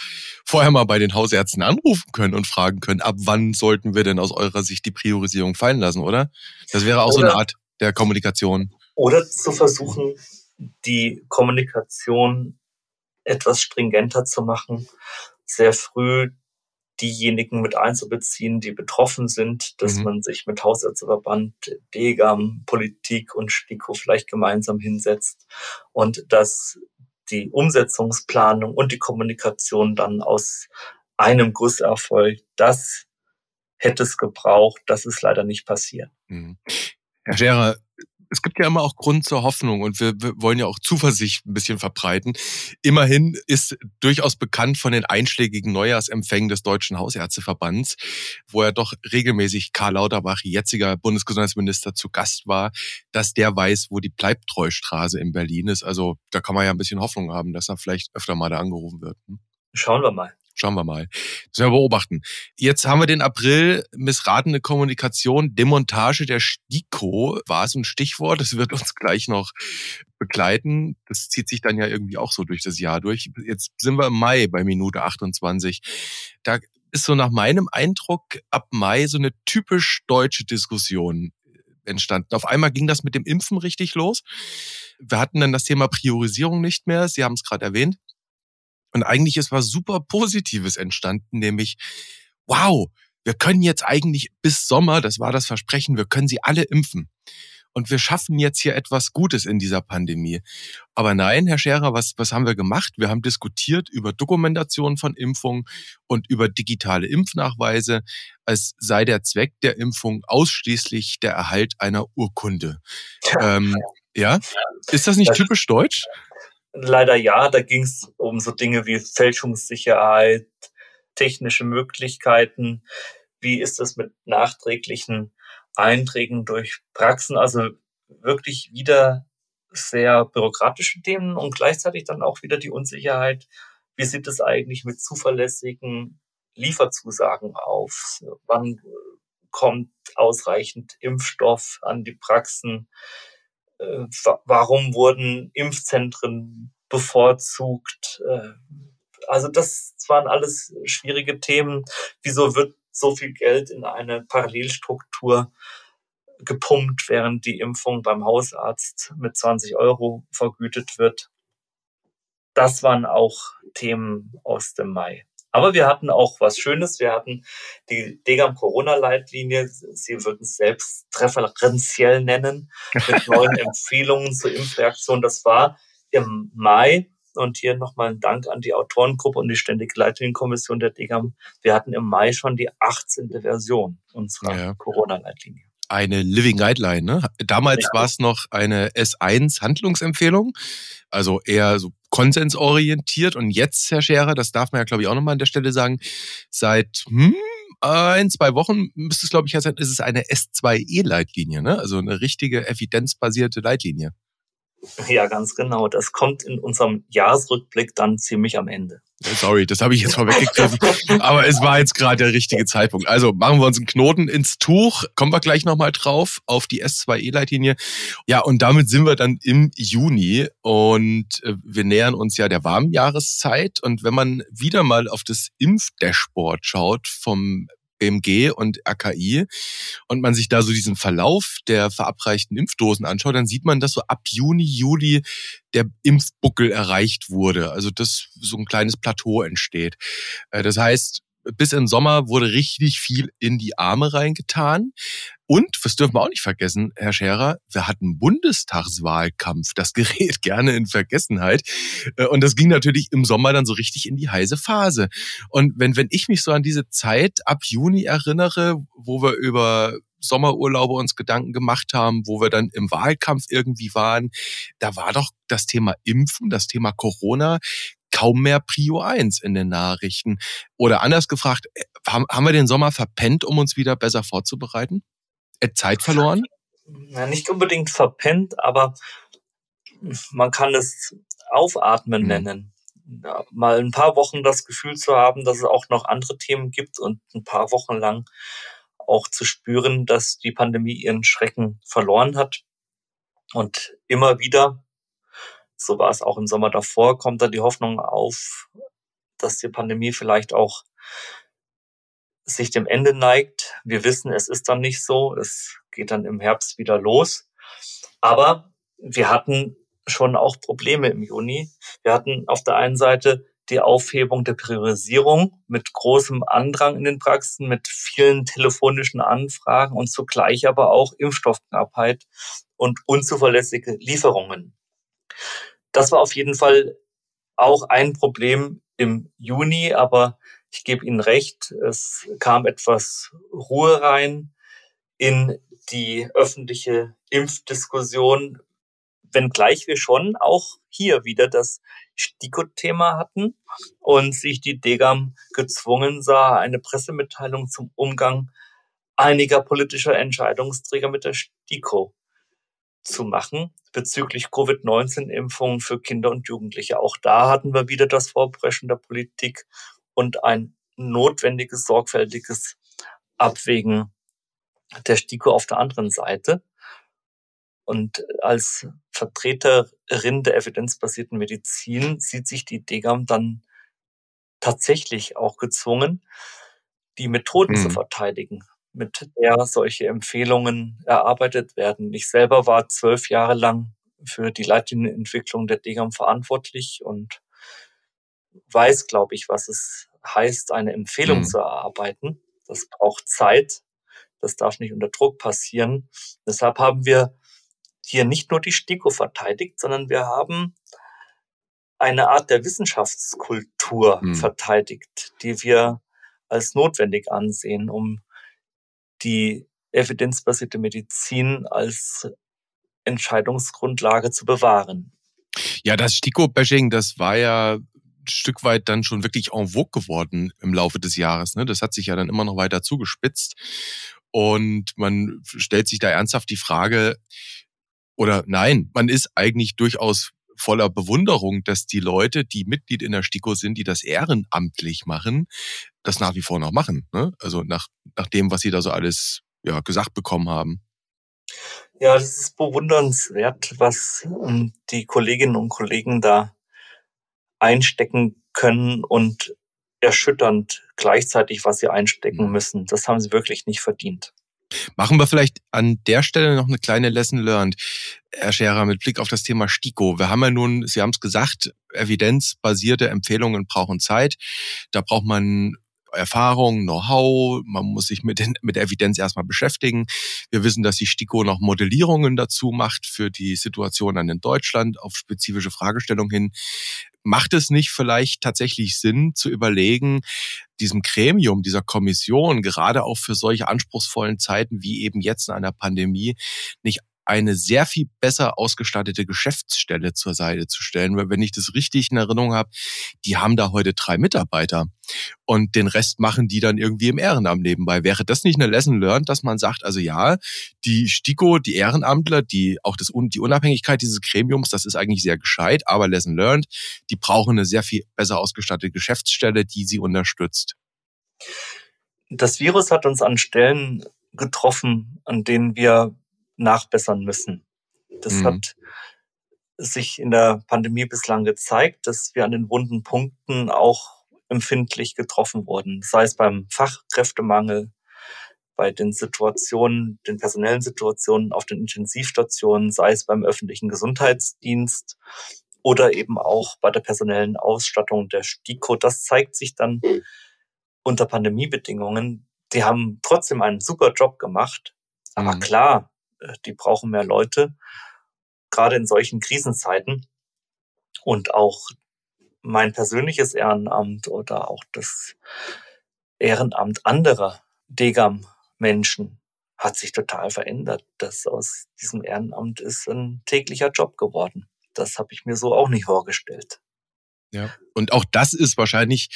vorher mal bei den Hausärzten anrufen können und fragen können, ab wann sollten wir denn aus eurer Sicht die Priorisierung fallen lassen, oder? Das wäre auch oder, so eine Art der Kommunikation. Oder zu versuchen, die Kommunikation etwas stringenter zu machen, sehr früh diejenigen mit einzubeziehen, die betroffen sind, dass mhm. man sich mit Hausärzteverband, DEGAM, Politik und STIKO vielleicht gemeinsam hinsetzt und dass die Umsetzungsplanung und die Kommunikation dann aus einem Guss erfolgt. Das hätte es gebraucht. Das ist leider nicht passiert. Mhm. Herr Scherer, es gibt ja immer auch Grund zur Hoffnung und wir, wir, wollen ja auch Zuversicht ein bisschen verbreiten. Immerhin ist durchaus bekannt von den einschlägigen Neujahrsempfängen des Deutschen Hausärzteverbands, wo ja doch regelmäßig Karl Lauterbach, jetziger Bundesgesundheitsminister, zu Gast war, dass der weiß, wo die Bleibtreustraße in Berlin ist. Also da kann man ja ein bisschen Hoffnung haben, dass er vielleicht öfter mal da angerufen wird. Hm? Schauen wir mal. Schauen wir mal. Das werden wir beobachten. Jetzt haben wir den April, missratene Kommunikation, Demontage der STIKO war es ein Stichwort. Das wird uns gleich noch begleiten. Das zieht sich dann ja irgendwie auch so durch das Jahr durch. Jetzt sind wir im Mai bei Minute 28. Da ist so nach meinem Eindruck ab Mai so eine typisch deutsche Diskussion entstanden. Auf einmal ging das mit dem Impfen richtig los. Wir hatten dann das Thema Priorisierung nicht mehr. Sie haben es gerade erwähnt. Und eigentlich ist was super Positives entstanden, nämlich, wow, wir können jetzt eigentlich bis Sommer, das war das Versprechen, wir können sie alle impfen. Und wir schaffen jetzt hier etwas Gutes in dieser Pandemie. Aber nein, Herr Scherer, was, was haben wir gemacht? Wir haben diskutiert über Dokumentation von Impfungen und über digitale Impfnachweise, als sei der Zweck der Impfung ausschließlich der Erhalt einer Urkunde. Ähm, ja, ist das nicht typisch deutsch? Leider ja, da ging es um so Dinge wie Fälschungssicherheit, technische Möglichkeiten. Wie ist das mit nachträglichen Einträgen durch Praxen? Also wirklich wieder sehr bürokratische Themen und gleichzeitig dann auch wieder die Unsicherheit. Wie sieht es eigentlich mit zuverlässigen Lieferzusagen auf? Wann kommt ausreichend Impfstoff an die Praxen? Äh, warum wurden Impfzentren bevorzugt? Äh, also das waren alles schwierige Themen. Wieso wird so viel Geld in eine Parallelstruktur gepumpt, während die Impfung beim Hausarzt mit 20 Euro vergütet wird? Das waren auch Themen aus dem Mai. Aber wir hatten auch was Schönes. Wir hatten die Degam Corona-Leitlinie. Sie würden es selbst präferenziell nennen, mit neuen Empfehlungen zur Impfreaktion. Das war im Mai. Und hier nochmal ein Dank an die Autorengruppe und die Ständige Leitlinienkommission der DGAM. Wir hatten im Mai schon die 18. Version unserer ja. Corona-Leitlinie eine Living Guideline. Ne? Damals ja. war es noch eine S1 Handlungsempfehlung, also eher so konsensorientiert. Und jetzt, Herr Scherer, das darf man ja, glaube ich, auch nochmal an der Stelle sagen, seit hm, ein, zwei Wochen müsste es, glaube ich, sein, ist es eine S2E-Leitlinie, ne? also eine richtige evidenzbasierte Leitlinie. Ja, ganz genau. Das kommt in unserem Jahresrückblick dann ziemlich am Ende. Sorry, das habe ich jetzt vorweggegriffen. Aber es war jetzt gerade der richtige Zeitpunkt. Also machen wir uns einen Knoten ins Tuch. Kommen wir gleich nochmal drauf auf die S2E-Leitlinie. Ja, und damit sind wir dann im Juni und äh, wir nähern uns ja der warmen Jahreszeit. Und wenn man wieder mal auf das Impfdashboard schaut vom BMG und RKI und man sich da so diesen Verlauf der verabreichten Impfdosen anschaut, dann sieht man, dass so ab Juni, Juli der Impfbuckel erreicht wurde. Also dass so ein kleines Plateau entsteht. Äh, das heißt, bis im Sommer wurde richtig viel in die Arme reingetan. Und, was dürfen wir auch nicht vergessen, Herr Scherer, wir hatten Bundestagswahlkampf. Das gerät gerne in Vergessenheit. Äh, und das ging natürlich im Sommer dann so richtig in die heiße Phase. Und wenn, wenn ich mich so an diese Zeit ab Juni erinnere, wo wir über Sommerurlaube uns Gedanken gemacht haben, wo wir dann im Wahlkampf irgendwie waren, da war doch das Thema Impfen, das Thema Corona kaum mehr Prio 1 in den Nachrichten. Oder anders gefragt, äh, haben wir den Sommer verpennt, um uns wieder besser vorzubereiten? Äh, Zeit verloren? Ja, nicht unbedingt verpennt, aber man kann es aufatmen mhm. nennen. Ja, mal ein paar Wochen das Gefühl zu haben, dass es auch noch andere Themen gibt und ein paar Wochen lang auch zu spüren, dass die Pandemie ihren Schrecken verloren hat. Und immer wieder so war es auch im Sommer davor, kommt da die Hoffnung auf, dass die Pandemie vielleicht auch sich dem Ende neigt. Wir wissen, es ist dann nicht so. Es geht dann im Herbst wieder los. Aber wir hatten schon auch Probleme im Juni. Wir hatten auf der einen Seite die Aufhebung der Priorisierung mit großem Andrang in den Praxen, mit vielen telefonischen Anfragen und zugleich aber auch Impfstoffknappheit und unzuverlässige Lieferungen. Das war auf jeden Fall auch ein Problem im Juni, aber ich gebe Ihnen recht, es kam etwas Ruhe rein in die öffentliche Impfdiskussion, wenngleich wir schon auch hier wieder das STIKO-Thema hatten und sich die Degam gezwungen sah, eine Pressemitteilung zum Umgang einiger politischer Entscheidungsträger mit der STIKO zu machen bezüglich Covid-19-Impfungen für Kinder und Jugendliche. Auch da hatten wir wieder das Vorpreschen der Politik und ein notwendiges, sorgfältiges Abwägen der STIKO auf der anderen Seite. Und als Vertreterin der evidenzbasierten Medizin sieht sich die DGAM dann tatsächlich auch gezwungen, die Methoden hm. zu verteidigen mit der solche Empfehlungen erarbeitet werden. Ich selber war zwölf Jahre lang für die Leitlinienentwicklung der DGAM verantwortlich und weiß, glaube ich, was es heißt, eine Empfehlung mhm. zu erarbeiten. Das braucht Zeit. Das darf nicht unter Druck passieren. Deshalb haben wir hier nicht nur die STIKO verteidigt, sondern wir haben eine Art der Wissenschaftskultur mhm. verteidigt, die wir als notwendig ansehen, um die evidenzbasierte Medizin als Entscheidungsgrundlage zu bewahren. Ja, das STIKO-Bashing, das war ja ein Stück weit dann schon wirklich en vogue geworden im Laufe des Jahres. Ne? Das hat sich ja dann immer noch weiter zugespitzt. Und man stellt sich da ernsthaft die Frage, oder nein, man ist eigentlich durchaus voller Bewunderung, dass die Leute, die Mitglied in der STIKO sind, die das ehrenamtlich machen, das nach wie vor noch machen. Ne? Also nach, nach dem, was sie da so alles ja, gesagt bekommen haben. Ja, das ist bewundernswert, was ähm, die Kolleginnen und Kollegen da einstecken können und erschütternd gleichzeitig, was sie einstecken mhm. müssen. Das haben sie wirklich nicht verdient. Machen wir vielleicht an der Stelle noch eine kleine Lesson learned, Herr Scherer, mit Blick auf das Thema STIKO. Wir haben ja nun, Sie haben es gesagt, evidenzbasierte Empfehlungen brauchen Zeit. Da braucht man Erfahrung, Know-how, man muss sich mit, den, mit Evidenz erstmal beschäftigen. Wir wissen, dass die STIKO noch Modellierungen dazu macht für die Situation dann in Deutschland auf spezifische Fragestellungen hin. Macht es nicht vielleicht tatsächlich Sinn zu überlegen, diesem Gremium, dieser Kommission, gerade auch für solche anspruchsvollen Zeiten wie eben jetzt in einer Pandemie, nicht eine sehr viel besser ausgestattete Geschäftsstelle zur Seite zu stellen. Weil wenn ich das richtig in Erinnerung habe, die haben da heute drei Mitarbeiter und den Rest machen die dann irgendwie im Ehrenamt nebenbei. Wäre das nicht eine Lesson learned, dass man sagt, also ja, die STIKO, die Ehrenamtler, die auch das, die Unabhängigkeit dieses Gremiums, das ist eigentlich sehr gescheit, aber Lesson learned, die brauchen eine sehr viel besser ausgestattete Geschäftsstelle, die sie unterstützt. Das Virus hat uns an Stellen getroffen, an denen wir nachbessern müssen. Das mhm. hat sich in der Pandemie bislang gezeigt, dass wir an den wunden Punkten auch empfindlich getroffen wurden. Sei es beim Fachkräftemangel, bei den Situationen, den personellen Situationen auf den Intensivstationen, sei es beim öffentlichen Gesundheitsdienst oder eben auch bei der personellen Ausstattung der STIKO. Das zeigt sich dann unter Pandemiebedingungen. Die haben trotzdem einen super Job gemacht. Aber mhm. klar, die brauchen mehr Leute, gerade in solchen Krisenzeiten. Und auch mein persönliches Ehrenamt oder auch das Ehrenamt anderer Degam-Menschen hat sich total verändert. Das aus diesem Ehrenamt ist ein täglicher Job geworden. Das habe ich mir so auch nicht vorgestellt. Ja. Und auch das ist wahrscheinlich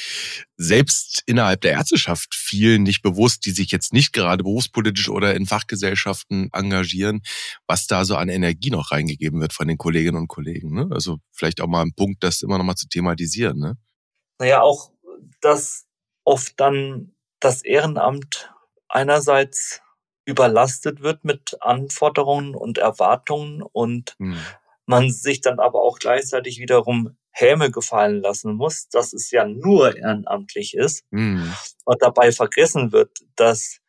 selbst innerhalb der Ärzteschaft vielen nicht bewusst, die sich jetzt nicht gerade berufspolitisch oder in Fachgesellschaften engagieren, was da so an Energie noch reingegeben wird von den Kolleginnen und Kollegen. Ne? Also vielleicht auch mal ein Punkt, das immer noch mal zu thematisieren. Ne? Naja, auch, dass oft dann das Ehrenamt einerseits überlastet wird mit Anforderungen und Erwartungen und hm. man sich dann aber auch gleichzeitig wiederum Häme gefallen lassen muss, dass es ja nur ehrenamtlich ist mhm. und dabei vergessen wird, dass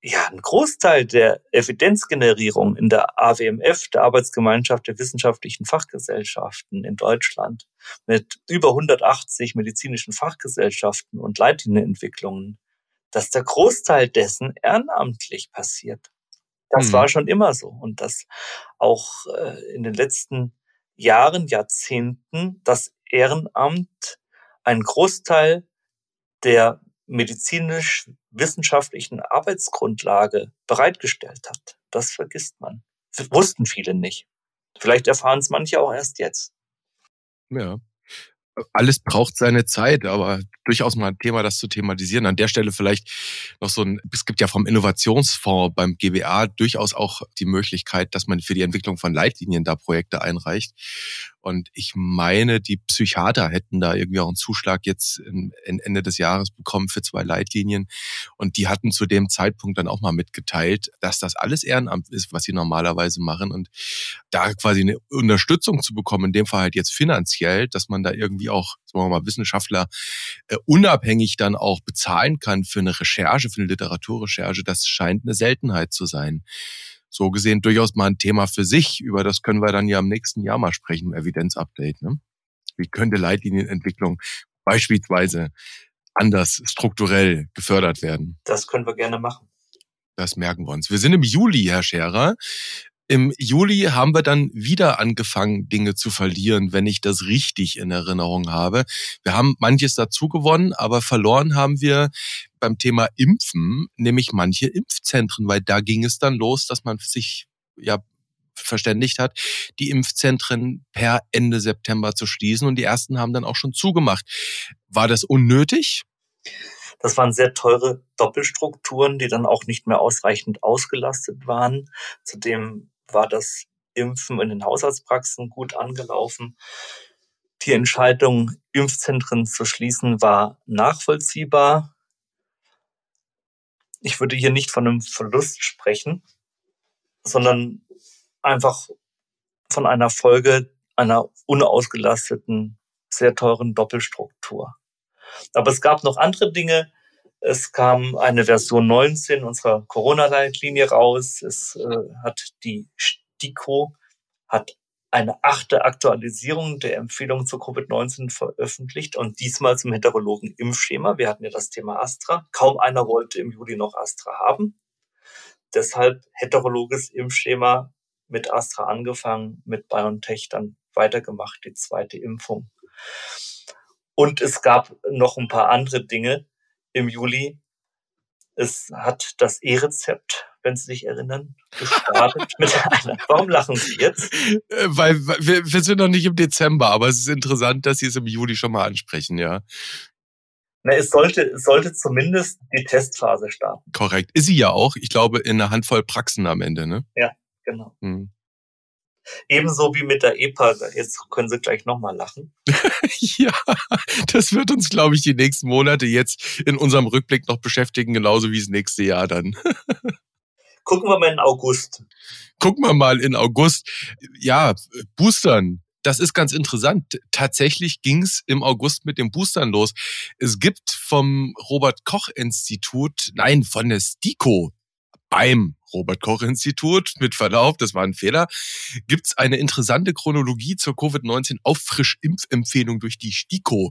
ja ein Großteil der Evidenzgenerierung in der AWMF, der Arbeitsgemeinschaft der wissenschaftlichen Fachgesellschaften in Deutschland, mit über 180 medizinischen Fachgesellschaften und Leitlinienentwicklungen, dass der Großteil dessen ehrenamtlich passiert. Das mhm. war schon immer so und das auch äh, in den letzten Jahren, Jahrzehnten das Ehrenamt einen Großteil der medizinisch-wissenschaftlichen Arbeitsgrundlage bereitgestellt hat. Das vergisst man. Das wussten viele nicht. Vielleicht erfahren es manche auch erst jetzt. Ja alles braucht seine Zeit, aber durchaus mal ein Thema, das zu thematisieren. An der Stelle vielleicht noch so ein, es gibt ja vom Innovationsfonds beim GBA durchaus auch die Möglichkeit, dass man für die Entwicklung von Leitlinien da Projekte einreicht. Und ich meine, die Psychiater hätten da irgendwie auch einen Zuschlag jetzt Ende des Jahres bekommen für zwei Leitlinien. Und die hatten zu dem Zeitpunkt dann auch mal mitgeteilt, dass das alles Ehrenamt ist, was sie normalerweise machen. Und da quasi eine Unterstützung zu bekommen, in dem Fall halt jetzt finanziell, dass man da irgendwie auch, sagen wir mal, Wissenschaftler äh, unabhängig dann auch bezahlen kann für eine Recherche, für eine Literaturrecherche, das scheint eine Seltenheit zu sein so gesehen durchaus mal ein Thema für sich. Über das können wir dann ja im nächsten Jahr mal sprechen, im Evidenzupdate. Ne? Wie könnte Leitlinienentwicklung beispielsweise anders strukturell gefördert werden? Das können wir gerne machen. Das merken wir uns. Wir sind im Juli, Herr Scherer. Im Juli haben wir dann wieder angefangen, Dinge zu verlieren, wenn ich das richtig in Erinnerung habe. Wir haben manches dazu gewonnen, aber verloren haben wir beim Thema Impfen, nämlich manche Impfzentren, weil da ging es dann los, dass man sich ja verständigt hat, die Impfzentren per Ende September zu schließen und die ersten haben dann auch schon zugemacht. War das unnötig? Das waren sehr teure Doppelstrukturen, die dann auch nicht mehr ausreichend ausgelastet waren. Zudem war das Impfen in den Hausarztpraxen gut angelaufen. Die Entscheidung, Impfzentren zu schließen, war nachvollziehbar. Ich würde hier nicht von einem Verlust sprechen, sondern einfach von einer Folge einer unausgelasteten, sehr teuren Doppelstruktur. Aber es gab noch andere Dinge. Es kam eine Version 19 unserer Corona-Leitlinie raus. Es äh, hat die STIKO hat eine achte Aktualisierung der Empfehlung zu Covid-19 veröffentlicht und diesmal zum heterologen Impfschema. Wir hatten ja das Thema Astra. Kaum einer wollte im Juli noch Astra haben. Deshalb heterologes Impfschema mit Astra angefangen, mit BioNTech dann weitergemacht, die zweite Impfung. Und es gab noch ein paar andere Dinge im Juli. Es hat das E-Rezept, wenn Sie sich erinnern, gestartet mit einer. Warum lachen Sie jetzt? Äh, weil, wir, wir sind noch nicht im Dezember, aber es ist interessant, dass Sie es im Juli schon mal ansprechen, ja. Na, es sollte, es sollte zumindest die Testphase starten. Korrekt. Ist sie ja auch. Ich glaube, in einer Handvoll Praxen am Ende, ne? Ja, genau. Hm. Ebenso wie mit der EPA. Jetzt können Sie gleich nochmal lachen. ja, das wird uns, glaube ich, die nächsten Monate jetzt in unserem Rückblick noch beschäftigen, genauso wie das nächste Jahr dann. Gucken wir mal in August. Gucken wir mal in August. Ja, Boostern. Das ist ganz interessant. Tatsächlich ging es im August mit den Boostern los. Es gibt vom Robert Koch Institut, nein, von der STIKO, beim Robert Koch Institut, mit Verlauf, das war ein Fehler, gibt es eine interessante Chronologie zur Covid-19 Auffrischimpfempfehlung durch die STIKO.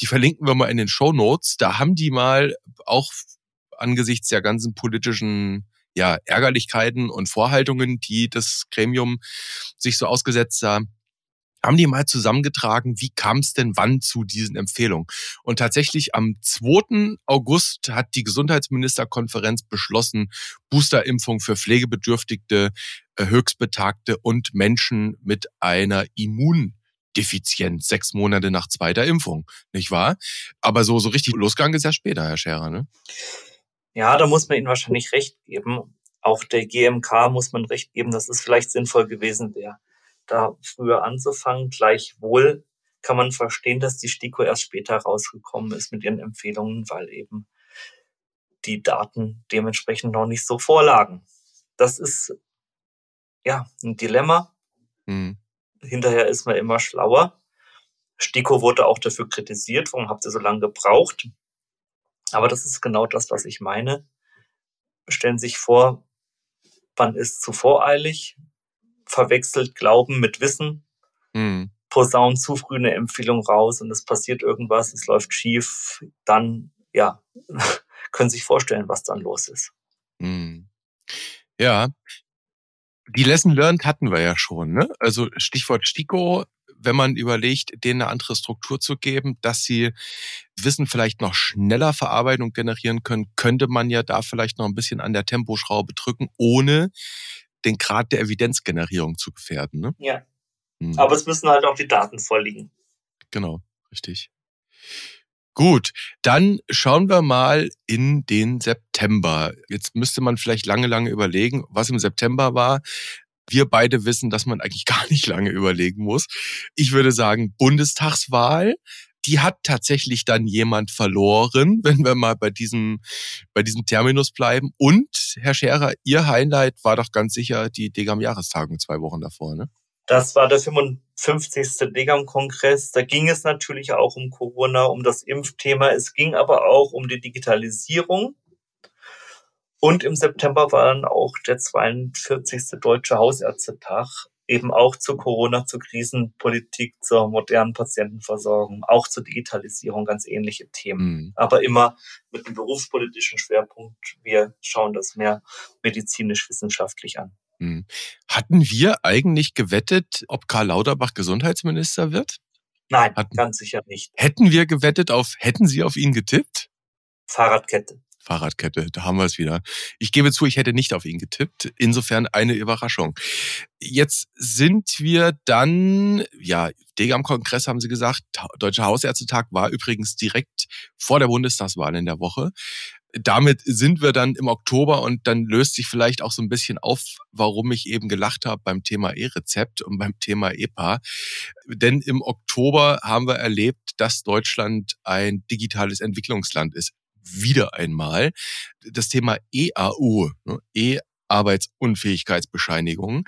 Die verlinken wir mal in den Show Notes. Da haben die mal auch angesichts der ganzen politischen ja, Ärgerlichkeiten und Vorhaltungen, die das Gremium sich so ausgesetzt sah, haben die mal zusammengetragen, wie kam es denn wann zu diesen Empfehlungen. Und tatsächlich am 2. August hat die Gesundheitsministerkonferenz beschlossen, Boosterimpfung für Pflegebedürftigte, äh, Höchstbetagte und Menschen mit einer Immundefizienz sechs Monate nach zweiter Impfung, nicht wahr? Aber so, so richtig losgegangen ist ja später, Herr Scherer, ne? Ja, da muss man Ihnen wahrscheinlich recht geben. Auch der GMK muss man recht geben, dass es vielleicht sinnvoll gewesen wäre da früher anzufangen. Gleichwohl kann man verstehen, dass die STIKO erst später rausgekommen ist mit ihren Empfehlungen, weil eben die Daten dementsprechend noch nicht so vorlagen. Das ist ja ein Dilemma. Mhm. Hinterher ist man immer schlauer. STIKO wurde auch dafür kritisiert, warum habt ihr so lange gebraucht? Aber das ist genau das, was ich meine. Stellen Sie sich vor, man ist zu voreilig, verwechselt Glauben mit Wissen, mhm. posaunt zu früh eine Empfehlung raus und es passiert irgendwas, es läuft schief, dann, ja, können Sie sich vorstellen, was dann los ist. Mhm. Ja, die Lesson learned hatten wir ja schon, ne? Also Stichwort Stiko, wenn man überlegt, denen eine andere Struktur zu geben, dass sie Wissen vielleicht noch schneller verarbeiten und generieren können, könnte man ja da vielleicht noch ein bisschen an der Temposchraube drücken, ohne den Grad der Evidenzgenerierung zu gefährden. Ne? Ja. Hm. Aber es müssen halt auch die Daten vorliegen. Genau, richtig. Gut, dann schauen wir mal in den September. Jetzt müsste man vielleicht lange, lange überlegen, was im September war. Wir beide wissen, dass man eigentlich gar nicht lange überlegen muss. Ich würde sagen, Bundestagswahl die hat tatsächlich dann jemand verloren, wenn wir mal bei diesem, bei diesem Terminus bleiben. Und, Herr Scherer, Ihr Highlight war doch ganz sicher die Degam-Jahrestagung zwei Wochen davor, ne? Das war der 55. Degam-Kongress. Da ging es natürlich auch um Corona, um das Impfthema. Es ging aber auch um die Digitalisierung. Und im September war dann auch der 42. Deutsche Hausärztetag eben auch zu Corona, zur Krisenpolitik, zur modernen Patientenversorgung, auch zur Digitalisierung, ganz ähnliche Themen. Mhm. Aber immer mit einem berufspolitischen Schwerpunkt. Wir schauen das mehr medizinisch-wissenschaftlich an. Mhm. Hatten wir eigentlich gewettet, ob Karl Lauterbach Gesundheitsminister wird? Nein, Hatten, ganz sicher nicht. Hätten wir gewettet auf, hätten Sie auf ihn getippt? Fahrradkette. Fahrradkette, da haben wir es wieder. Ich gebe zu, ich hätte nicht auf ihn getippt. Insofern eine Überraschung. Jetzt sind wir dann, ja, Degam-Kongress haben Sie gesagt, Deutscher Hausärztetag war übrigens direkt vor der Bundestagswahl in der Woche. damit sind wir dann im Oktober und dann löst sich vielleicht auch so ein bisschen auf, warum ich eben gelacht habe beim Thema E-Rezept und beim Thema EPA. Denn im Oktober haben wir erlebt, dass Deutschland ein digitales Entwicklungsland ist. Wieder einmal. Das Thema EAU, ne, E-Arbeitsunfähigkeitsbescheinigung,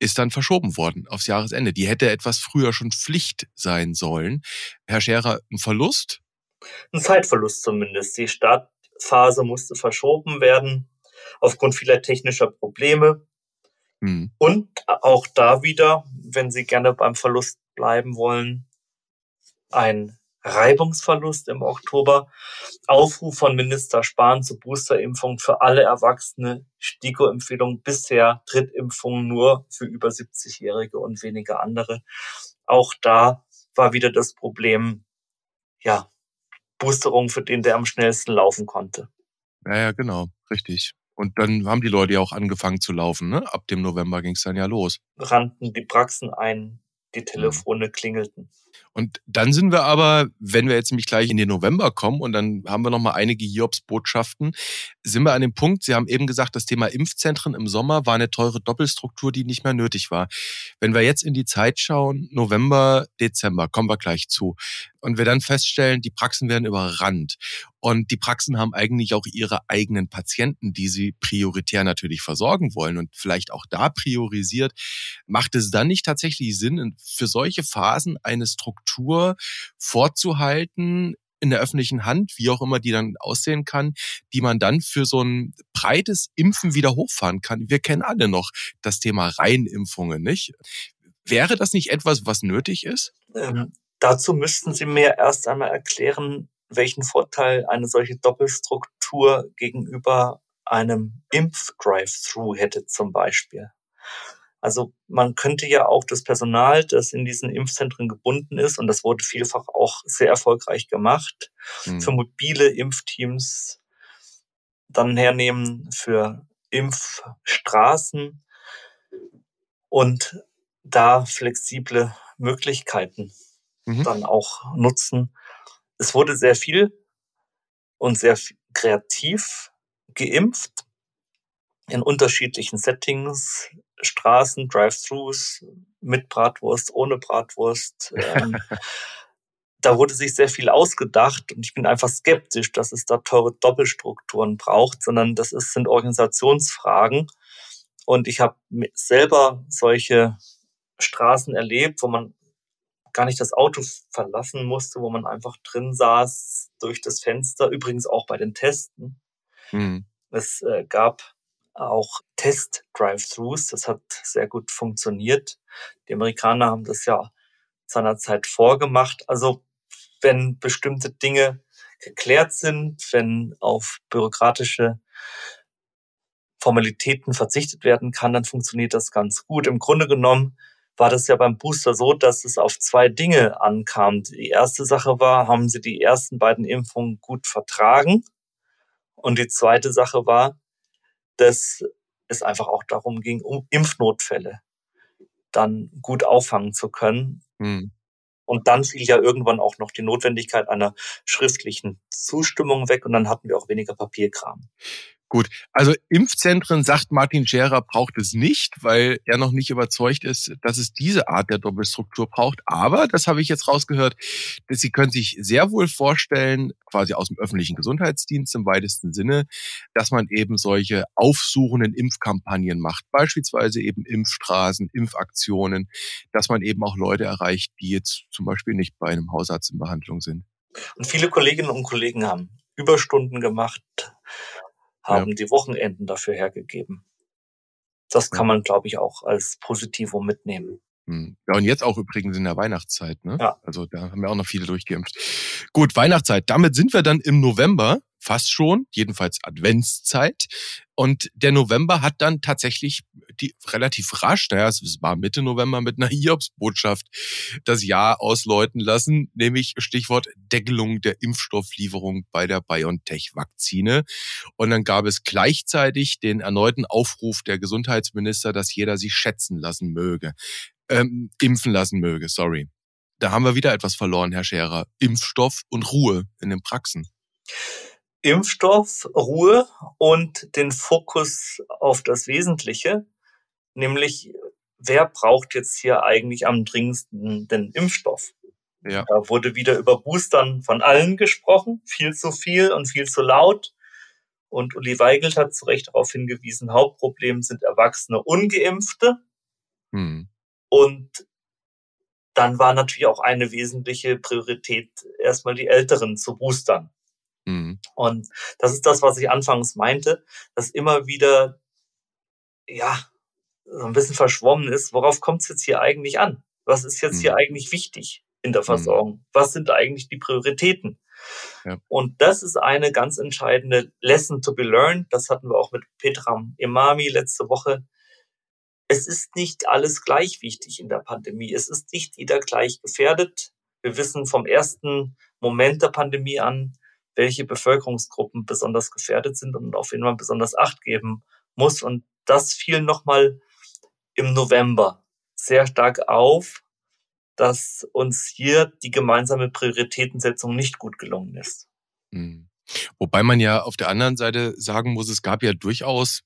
ist dann verschoben worden aufs Jahresende. Die hätte etwas früher schon Pflicht sein sollen. Herr Scherer, ein Verlust? Ein Zeitverlust zumindest. Die Start Phase musste verschoben werden aufgrund vieler technischer Probleme. Mhm. Und auch da wieder, wenn Sie gerne beim Verlust bleiben wollen, ein Reibungsverlust im Oktober. Aufruf von Minister Spahn zur Boosterimpfung für alle Erwachsene. STIKO-Empfehlung bisher Drittimpfung nur für über 70-Jährige und wenige andere. Auch da war wieder das Problem, ja, Boosterung für den, der am schnellsten laufen konnte. Ja, ja, genau, richtig. Und dann haben die Leute ja auch angefangen zu laufen. Ne? Ab dem November ging es dann ja los. Rannten die Praxen ein, die Telefone klingelten. Und dann sind wir aber, wenn wir jetzt nämlich gleich in den November kommen und dann haben wir noch mal einige Hiobs-Botschaften, sind wir an dem Punkt, Sie haben eben gesagt, das Thema Impfzentren im Sommer war eine teure Doppelstruktur, die nicht mehr nötig war. Wenn wir jetzt in die Zeit schauen, November, Dezember, kommen wir gleich zu, und wir dann feststellen, die Praxen werden überrannt. Und die Praxen haben eigentlich auch ihre eigenen Patienten, die sie prioritär natürlich versorgen wollen und vielleicht auch da priorisiert, macht es dann nicht tatsächlich Sinn, für solche Phasen eine Struktur vorzuhalten, in der öffentlichen Hand, wie auch immer die dann aussehen kann, die man dann für so ein breites Impfen wieder hochfahren kann. Wir kennen alle noch das Thema Reinimpfungen, nicht? Wäre das nicht etwas, was nötig ist? Ähm, dazu müssten Sie mir erst einmal erklären, welchen Vorteil eine solche Doppelstruktur gegenüber einem Impf-Drive-Thru hätte zum Beispiel. Also man könnte ja auch das Personal, das in diesen Impfzentren gebunden ist, und das wurde vielfach auch sehr erfolgreich gemacht, mhm. für mobile Impfteams dann hernehmen, für Impfstraßen und da flexible Möglichkeiten mhm. dann auch nutzen. Es wurde sehr viel und sehr kreativ geimpft in unterschiedlichen Settings, Straßen, Drive-Thrus, mit Bratwurst, ohne Bratwurst. Ähm, da wurde sich sehr viel ausgedacht und ich bin einfach skeptisch, dass es da teure Doppelstrukturen braucht, sondern das ist, sind Organisationsfragen. Und ich habe selber solche Straßen erlebt, wo man gar nicht das Auto verlassen musste, wo man einfach drin saß durch das Fenster. Übrigens auch bei den Testen. Mhm. Es äh, gab auch Test-Drive-Thrus. Das hat sehr gut funktioniert. Die Amerikaner haben das ja seinerzeit vorgemacht. Also wenn bestimmte Dinge geklärt sind, wenn auf bürokratische Formalitäten verzichtet werden kann, dann funktioniert das ganz gut. Im Grunde genommen war das ja beim Booster so, dass es auf zwei Dinge ankam. Die erste Sache war, haben sie die ersten beiden Impfungen gut vertragen? Und die zweite Sache war, dass es einfach auch darum ging, um Impfnotfälle dann gut auffangen zu können. Mhm. Und dann fiel ja irgendwann auch noch die Notwendigkeit einer schriftlichen Zustimmung weg und dann hatten wir auch weniger Papierkram. Gut, also Impfzentren, sagt Martin Scherer, braucht es nicht, weil er noch nicht überzeugt ist, dass es diese Art der Doppelstruktur braucht. Aber, das habe ich jetzt rausgehört, dass Sie können sich sehr wohl vorstellen, quasi aus dem öffentlichen Gesundheitsdienst im weitesten Sinne, dass man eben solche aufsuchenden Impfkampagnen macht, beispielsweise eben Impfstraßen, Impfaktionen, dass man eben auch Leute erreicht, die jetzt zum Beispiel nicht bei einem Hausarzt in Behandlung sind. Und viele Kolleginnen und Kollegen haben Überstunden gemacht, haben ja. die Wochenenden dafür hergegeben. Das kann man, glaube ich, auch als Positivo mitnehmen. Hm. Ja, und jetzt auch übrigens in der Weihnachtszeit, ne? Ja. Also da haben wir auch noch viele durchgeimpft. Gut, Weihnachtszeit. Damit sind wir dann im November fast schon, jedenfalls Adventszeit. Und der November hat dann tatsächlich die relativ rasch, naja, es war Mitte November mit einer Hiobsbotschaft das Jahr ausläuten lassen, nämlich Stichwort Deckelung der Impfstofflieferung bei der BioNTech-Vakzine. Und dann gab es gleichzeitig den erneuten Aufruf der Gesundheitsminister, dass jeder sich schätzen lassen möge, ähm, impfen lassen möge, sorry. Da haben wir wieder etwas verloren, Herr Scherer. Impfstoff und Ruhe in den Praxen. Impfstoff, Ruhe und den Fokus auf das Wesentliche, nämlich wer braucht jetzt hier eigentlich am dringendsten den Impfstoff? Ja. Da wurde wieder über Boostern von allen gesprochen, viel zu viel und viel zu laut. Und Uli Weigelt hat zu Recht darauf hingewiesen, Hauptproblem sind erwachsene Ungeimpfte. Hm. Und dann war natürlich auch eine wesentliche Priorität, erstmal die Älteren zu boostern. Mhm. Und das ist das, was ich anfangs meinte, dass immer wieder, ja, so ein bisschen verschwommen ist, worauf kommt es jetzt hier eigentlich an? Was ist jetzt mhm. hier eigentlich wichtig in der mhm. Versorgung? Mhm. Was sind eigentlich die Prioritäten? Ja. Und das ist eine ganz entscheidende Lesson to be learned. Das hatten wir auch mit Petram Imami letzte Woche. Es ist nicht alles gleich wichtig in der Pandemie. Es ist nicht jeder gleich gefährdet. Wir wissen vom ersten Moment der Pandemie an, welche Bevölkerungsgruppen besonders gefährdet sind und auf wen man besonders Acht geben muss. Und das fiel nochmal im November sehr stark auf, dass uns hier die gemeinsame Prioritätensetzung nicht gut gelungen ist. Hm. Wobei man ja auf der anderen Seite sagen muss, es gab ja durchaus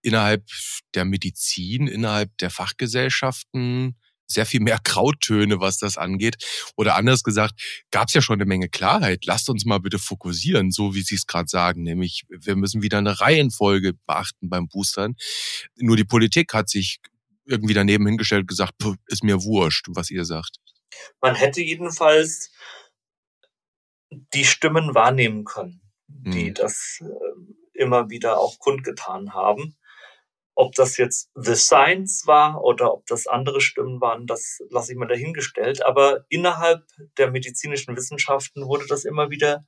innerhalb der Medizin, innerhalb der Fachgesellschaften sehr viel mehr Grautöne, was das angeht. Oder anders gesagt, gab es ja schon eine Menge Klarheit. Lasst uns mal bitte fokussieren, so wie Sie es gerade sagen. Nämlich, wir müssen wieder eine Reihenfolge beachten beim Boostern. Nur die Politik hat sich irgendwie daneben hingestellt und gesagt, ist mir wurscht, was ihr sagt. Man hätte jedenfalls die Stimmen wahrnehmen können, die hm. das äh, immer wieder auch kundgetan haben. Ob das jetzt The Science war oder ob das andere Stimmen waren, das lasse ich mal dahingestellt. Aber innerhalb der medizinischen Wissenschaften wurde das immer wieder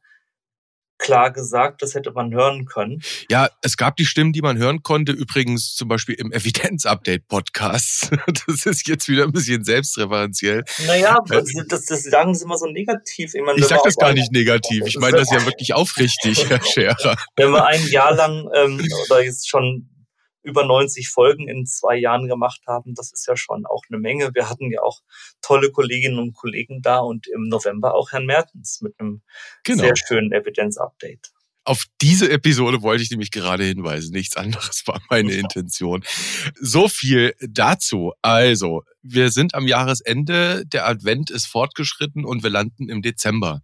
klar gesagt, das hätte man hören können. Ja, es gab die Stimmen, die man hören konnte, übrigens zum Beispiel im Evidenz-Update-Podcast. Das ist jetzt wieder ein bisschen selbstreferenziell. Naja, äh, das, das sagen sie immer so negativ. Ich, meine, ich sage das gar nicht negativ. Ich meine das ja wirklich aufrichtig, Herr Scherer. Wenn wir ein Jahr lang ähm, oder jetzt schon über 90 Folgen in zwei Jahren gemacht haben. Das ist ja schon auch eine Menge. Wir hatten ja auch tolle Kolleginnen und Kollegen da und im November auch Herrn Mertens mit einem genau. sehr schönen Evidenz-Update. Auf diese Episode wollte ich nämlich gerade hinweisen. Nichts anderes war meine Intention. So viel dazu. Also, wir sind am Jahresende, der Advent ist fortgeschritten und wir landen im Dezember.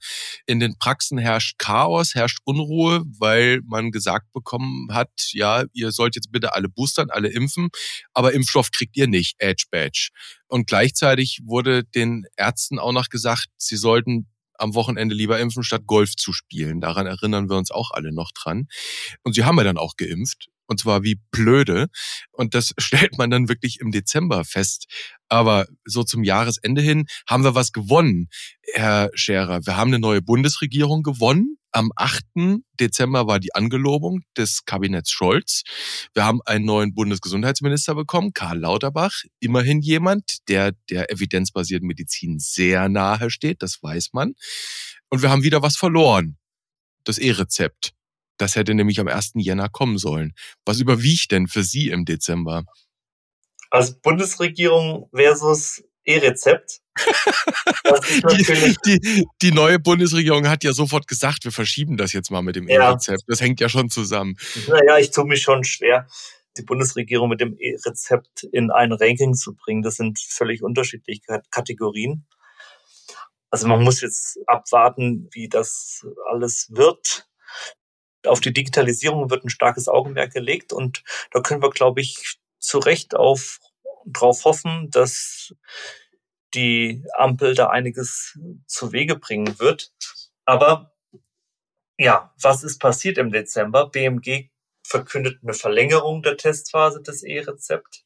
In den Praxen herrscht Chaos, herrscht Unruhe, weil man gesagt bekommen hat, ja, ihr sollt jetzt bitte alle boostern, alle impfen, aber Impfstoff kriegt ihr nicht, Edge Badge. Und gleichzeitig wurde den Ärzten auch noch gesagt, sie sollten am Wochenende lieber impfen, statt Golf zu spielen. Daran erinnern wir uns auch alle noch dran. Und sie haben ja dann auch geimpft. Und zwar wie blöde. Und das stellt man dann wirklich im Dezember fest. Aber so zum Jahresende hin haben wir was gewonnen, Herr Scherer. Wir haben eine neue Bundesregierung gewonnen. Am 8. Dezember war die Angelobung des Kabinetts Scholz. Wir haben einen neuen Bundesgesundheitsminister bekommen, Karl Lauterbach. Immerhin jemand, der der evidenzbasierten Medizin sehr nahe steht, das weiß man. Und wir haben wieder was verloren. Das E-Rezept. Das hätte nämlich am 1. Jänner kommen sollen. Was überwiegt denn für Sie im Dezember? Also Bundesregierung versus E-Rezept. die, die, die, neue Bundesregierung hat ja sofort gesagt, wir verschieben das jetzt mal mit dem E-Rezept. Das hängt ja schon zusammen. Naja, ich tue mich schon schwer, die Bundesregierung mit dem E-Rezept in ein Ranking zu bringen. Das sind völlig unterschiedliche Kategorien. Also man muss jetzt abwarten, wie das alles wird. Auf die Digitalisierung wird ein starkes Augenmerk gelegt und da können wir, glaube ich, zu Recht auf darauf hoffen, dass die Ampel da einiges zu Wege bringen wird. Aber ja, was ist passiert im Dezember? BMG verkündet eine Verlängerung der Testphase des E-Rezept.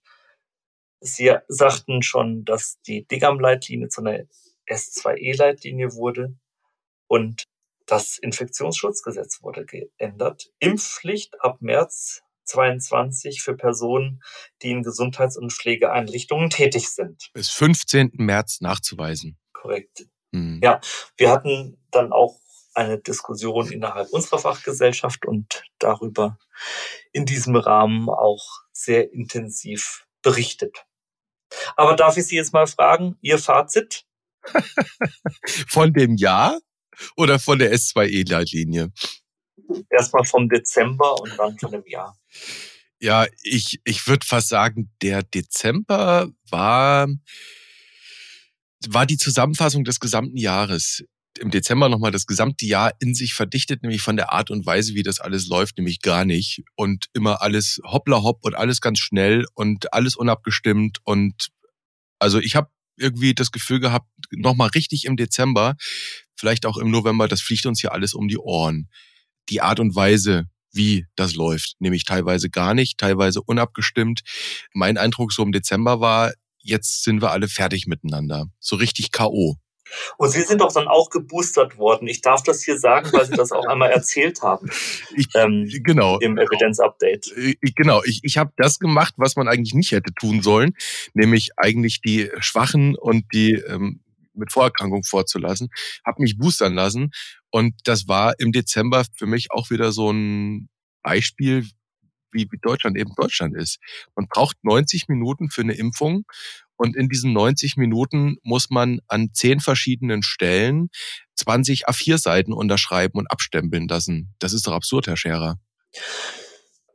Sie sagten schon, dass die Digam-Leitlinie zu einer S2E-Leitlinie wurde und das Infektionsschutzgesetz wurde geändert. Impfpflicht ab März 22 für Personen, die in Gesundheits- und Pflegeeinrichtungen tätig sind. Bis 15. März nachzuweisen. Korrekt. Hm. Ja, wir hatten dann auch eine Diskussion innerhalb unserer Fachgesellschaft und darüber in diesem Rahmen auch sehr intensiv berichtet. Aber darf ich Sie jetzt mal fragen, Ihr Fazit? von dem Jahr oder von der S2E-Leitlinie? erstmal vom Dezember und dann von dem Jahr. Ja, ich, ich würde fast sagen, der Dezember war, war die Zusammenfassung des gesamten Jahres. Im Dezember nochmal das gesamte Jahr in sich verdichtet, nämlich von der Art und Weise, wie das alles läuft, nämlich gar nicht. Und immer alles hoppla hopp und alles ganz schnell und alles unabgestimmt. Und also ich habe irgendwie das Gefühl gehabt, nochmal richtig im Dezember, vielleicht auch im November, das fliegt uns hier alles um die Ohren. Die Art und Weise, wie das läuft, nämlich teilweise gar nicht, teilweise unabgestimmt. Mein Eindruck so im Dezember war, jetzt sind wir alle fertig miteinander. So richtig K.O. Und Sie sind doch dann auch geboostert worden. Ich darf das hier sagen, weil Sie das auch einmal erzählt haben. Ich, ähm, genau. Im Evidence Update. Ich, genau. Ich, ich habe das gemacht, was man eigentlich nicht hätte tun sollen, nämlich eigentlich die Schwachen und die ähm, mit Vorerkrankung vorzulassen, habe mich boostern lassen und das war im Dezember für mich auch wieder so ein Beispiel, wie, wie Deutschland eben Deutschland ist. Man braucht 90 Minuten für eine Impfung und in diesen 90 Minuten muss man an zehn verschiedenen Stellen 20 A4-Seiten unterschreiben und abstempeln lassen. Das ist doch absurd, Herr Scherer.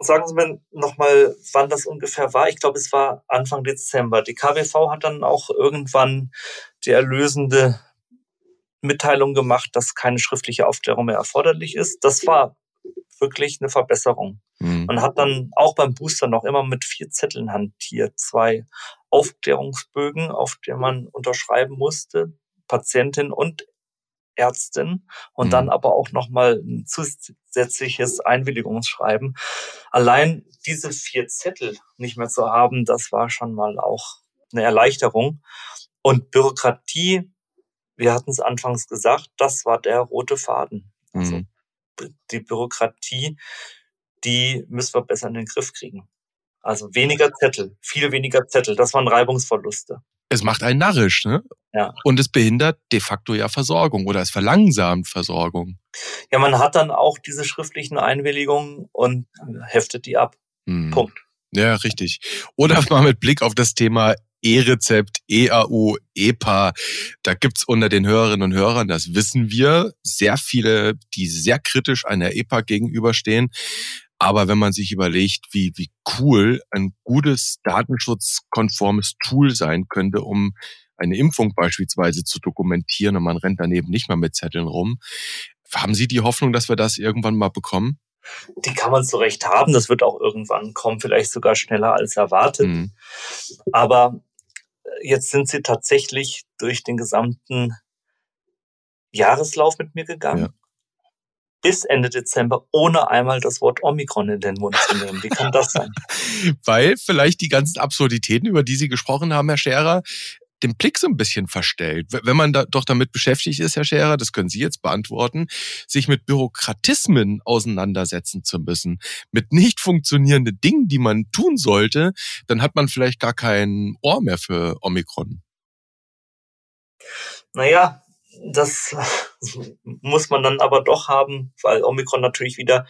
Sagen Sie mir nochmal, wann das ungefähr war. Ich glaube, es war Anfang Dezember. Die KWV hat dann auch irgendwann die erlösende Mitteilung gemacht, dass keine schriftliche Aufklärung mehr erforderlich ist. Das war wirklich eine Verbesserung. Mhm. Man hat dann auch beim Booster noch immer mit vier Zetteln hantiert. Zwei Aufklärungsbögen, auf denen man unterschreiben musste, Patientin und Ärztin und mhm. dann aber auch nochmal ein zusätzliches Einwilligungsschreiben. Allein diese vier Zettel nicht mehr zu haben, das war schon mal auch eine Erleichterung. Und Bürokratie, wir hatten es anfangs gesagt, das war der rote Faden. Also mhm. Die Bürokratie, die müssen wir besser in den Griff kriegen. Also weniger Zettel, viel weniger Zettel, das waren Reibungsverluste. Es macht einen narrisch, ne? Ja. Und es behindert de facto ja Versorgung oder es verlangsamt Versorgung. Ja, man hat dann auch diese schriftlichen Einwilligungen und heftet die ab. Hm. Punkt. Ja, richtig. Oder mal mit Blick auf das Thema E-Rezept, EAU, EPA. Da gibt's unter den Hörerinnen und Hörern, das wissen wir, sehr viele, die sehr kritisch einer EPA gegenüberstehen. Aber wenn man sich überlegt, wie, wie cool ein gutes datenschutzkonformes Tool sein könnte, um eine Impfung beispielsweise zu dokumentieren und man rennt daneben nicht mehr mit Zetteln rum. Haben Sie die Hoffnung, dass wir das irgendwann mal bekommen? Die kann man zu Recht haben. Das wird auch irgendwann kommen, vielleicht sogar schneller als erwartet. Mhm. Aber jetzt sind Sie tatsächlich durch den gesamten Jahreslauf mit mir gegangen. Ja bis Ende Dezember, ohne einmal das Wort Omikron in den Mund zu nehmen. Wie kann das sein? Weil vielleicht die ganzen Absurditäten, über die Sie gesprochen haben, Herr Scherer, den Blick so ein bisschen verstellt. Wenn man da doch damit beschäftigt ist, Herr Scherer, das können Sie jetzt beantworten, sich mit Bürokratismen auseinandersetzen zu müssen, mit nicht funktionierenden Dingen, die man tun sollte, dann hat man vielleicht gar kein Ohr mehr für Omikron. Naja, das muss man dann aber doch haben, weil Omikron natürlich wieder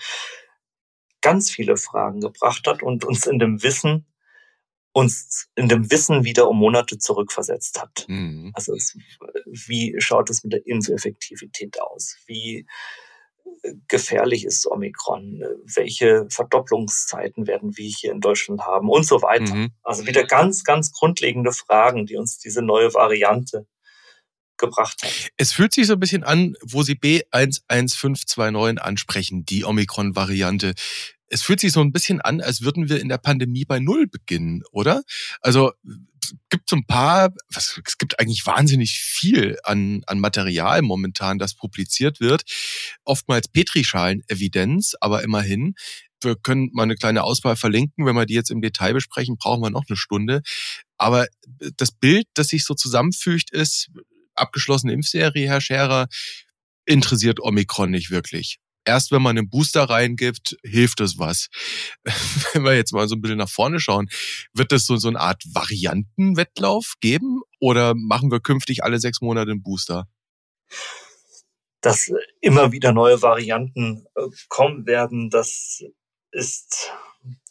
ganz viele Fragen gebracht hat und uns in dem Wissen uns in dem Wissen wieder um Monate zurückversetzt hat. Mhm. Also es, wie schaut es mit der Impfeffektivität aus? Wie gefährlich ist Omikron? Welche Verdopplungszeiten werden wir hier in Deutschland haben und so weiter? Mhm. Also wieder ganz, ganz grundlegende Fragen, die uns diese neue Variante gebracht hat. Es fühlt sich so ein bisschen an, wo Sie B11529 ansprechen, die Omikron-Variante. Es fühlt sich so ein bisschen an, als würden wir in der Pandemie bei Null beginnen, oder? Also es gibt so ein paar, was, es gibt eigentlich wahnsinnig viel an, an Material momentan, das publiziert wird. Oftmals Petrischalen-Evidenz, aber immerhin. Wir können mal eine kleine Auswahl verlinken. Wenn wir die jetzt im Detail besprechen, brauchen wir noch eine Stunde. Aber das Bild, das sich so zusammenfügt, ist, abgeschlossene Impfserie, Herr Scherer, interessiert Omikron nicht wirklich. Erst wenn man einen Booster reingibt, hilft es was. Wenn wir jetzt mal so ein bisschen nach vorne schauen, wird es so, so eine Art Variantenwettlauf geben oder machen wir künftig alle sechs Monate einen Booster? Dass immer wieder neue Varianten äh, kommen werden, das ist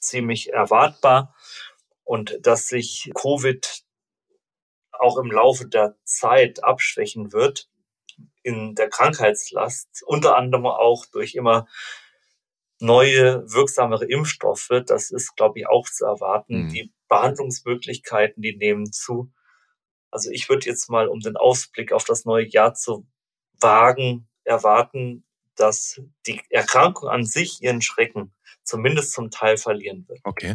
ziemlich erwartbar. Und dass sich Covid auch im Laufe der Zeit abschwächen wird in der Krankheitslast, unter anderem auch durch immer neue, wirksamere Impfstoffe. Das ist, glaube ich, auch zu erwarten. Mhm. Die Behandlungsmöglichkeiten, die nehmen zu. Also ich würde jetzt mal, um den Ausblick auf das neue Jahr zu wagen, erwarten, dass die Erkrankung an sich ihren Schrecken zumindest zum Teil verlieren wird. Okay.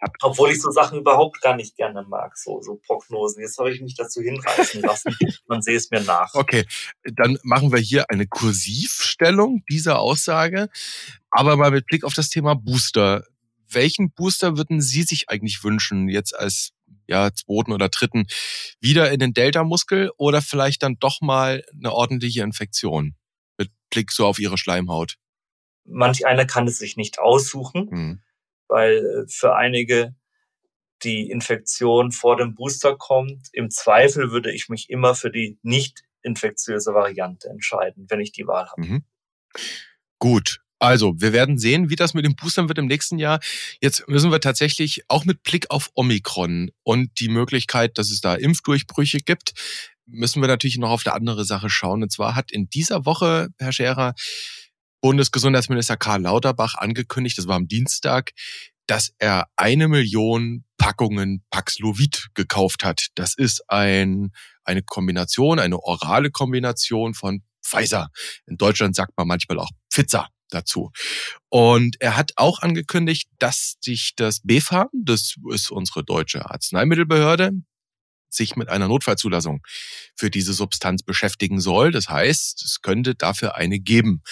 Hab Obwohl ich so Sachen überhaupt gar nicht gerne mag, so, so Prognosen. Jetzt habe ich mich dazu hinreißen lassen. Man sehe es mir nach. Okay, dann machen wir hier eine Kursivstellung dieser Aussage. Aber mal mit Blick auf das Thema Booster. Welchen Booster würden Sie sich eigentlich wünschen, jetzt als ja, zweiten oder dritten, wieder in den Delta-Muskel oder vielleicht dann doch mal eine ordentliche Infektion? Blick so auf Ihre Schleimhaut. Manch einer kann es sich nicht aussuchen, mhm. weil äh, für einige die Infektion vor dem Booster kommt. Im Zweifel würde ich mich immer für die nicht infektiöse Variante entscheiden, wenn ich die Wahl habe. Mhm. Gut. Also, wir werden sehen, wie das mit den Boostern wird im nächsten Jahr. Jetzt müssen wir tatsächlich auch mit Blick auf Omikron und die Möglichkeit, dass es da Impfdurchbrüche gibt, müssen wir natürlich noch auf eine andere Sache schauen. Und zwar hat in dieser Woche, Herr Scherer, Bundesgesundheitsminister Karl Lauterbach angekündigt, das war am Dienstag, dass er eine Million Packungen Paxlovid gekauft hat. Das ist ein, eine Kombination, eine orale Kombination von Pfizer. In Deutschland sagt man manchmal auch Pfizer dazu. Und er hat auch angekündigt, dass sich das BfArM, das ist unsere deutsche Arzneimittelbehörde, sich mit einer Notfallzulassung für diese Substanz beschäftigen soll. Das heißt, es könnte dafür eine geben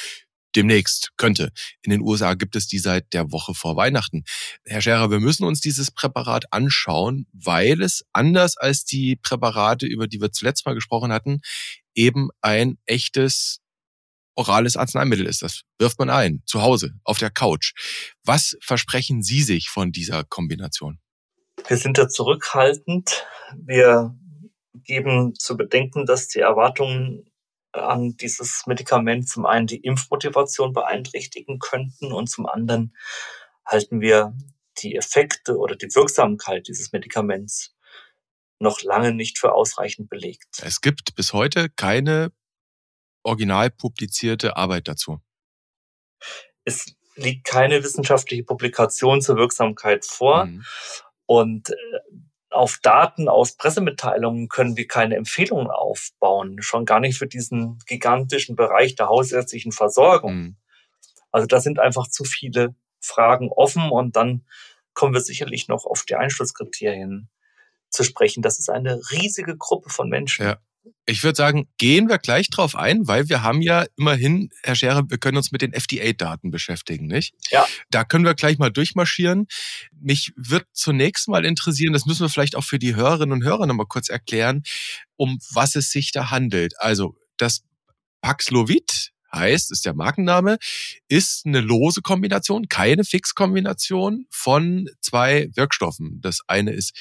demnächst könnte. In den USA gibt es die seit der Woche vor Weihnachten. Herr Scherer, wir müssen uns dieses Präparat anschauen, weil es anders als die Präparate, über die wir zuletzt mal gesprochen hatten, eben ein echtes orales Arzneimittel ist. Das wirft man ein, zu Hause, auf der Couch. Was versprechen Sie sich von dieser Kombination? Wir sind da zurückhaltend. Wir geben zu bedenken, dass die Erwartungen an dieses Medikament zum einen die Impfmotivation beeinträchtigen könnten und zum anderen halten wir die Effekte oder die Wirksamkeit dieses Medikaments noch lange nicht für ausreichend belegt. Es gibt bis heute keine original publizierte Arbeit dazu. Es liegt keine wissenschaftliche Publikation zur Wirksamkeit vor. Mhm. Und äh, auf Daten aus Pressemitteilungen können wir keine Empfehlungen aufbauen, schon gar nicht für diesen gigantischen Bereich der hausärztlichen Versorgung. Mhm. Also da sind einfach zu viele Fragen offen und dann kommen wir sicherlich noch auf die Einschlusskriterien zu sprechen. Das ist eine riesige Gruppe von Menschen. Ja. Ich würde sagen, gehen wir gleich drauf ein, weil wir haben ja immerhin, Herr Scherer, wir können uns mit den FDA-Daten beschäftigen, nicht? Ja. Da können wir gleich mal durchmarschieren. Mich wird zunächst mal interessieren, das müssen wir vielleicht auch für die Hörerinnen und Hörer nochmal kurz erklären, um was es sich da handelt. Also das Paxlovid heißt, ist der Markenname, ist eine lose Kombination, keine Fixkombination von zwei Wirkstoffen. Das eine ist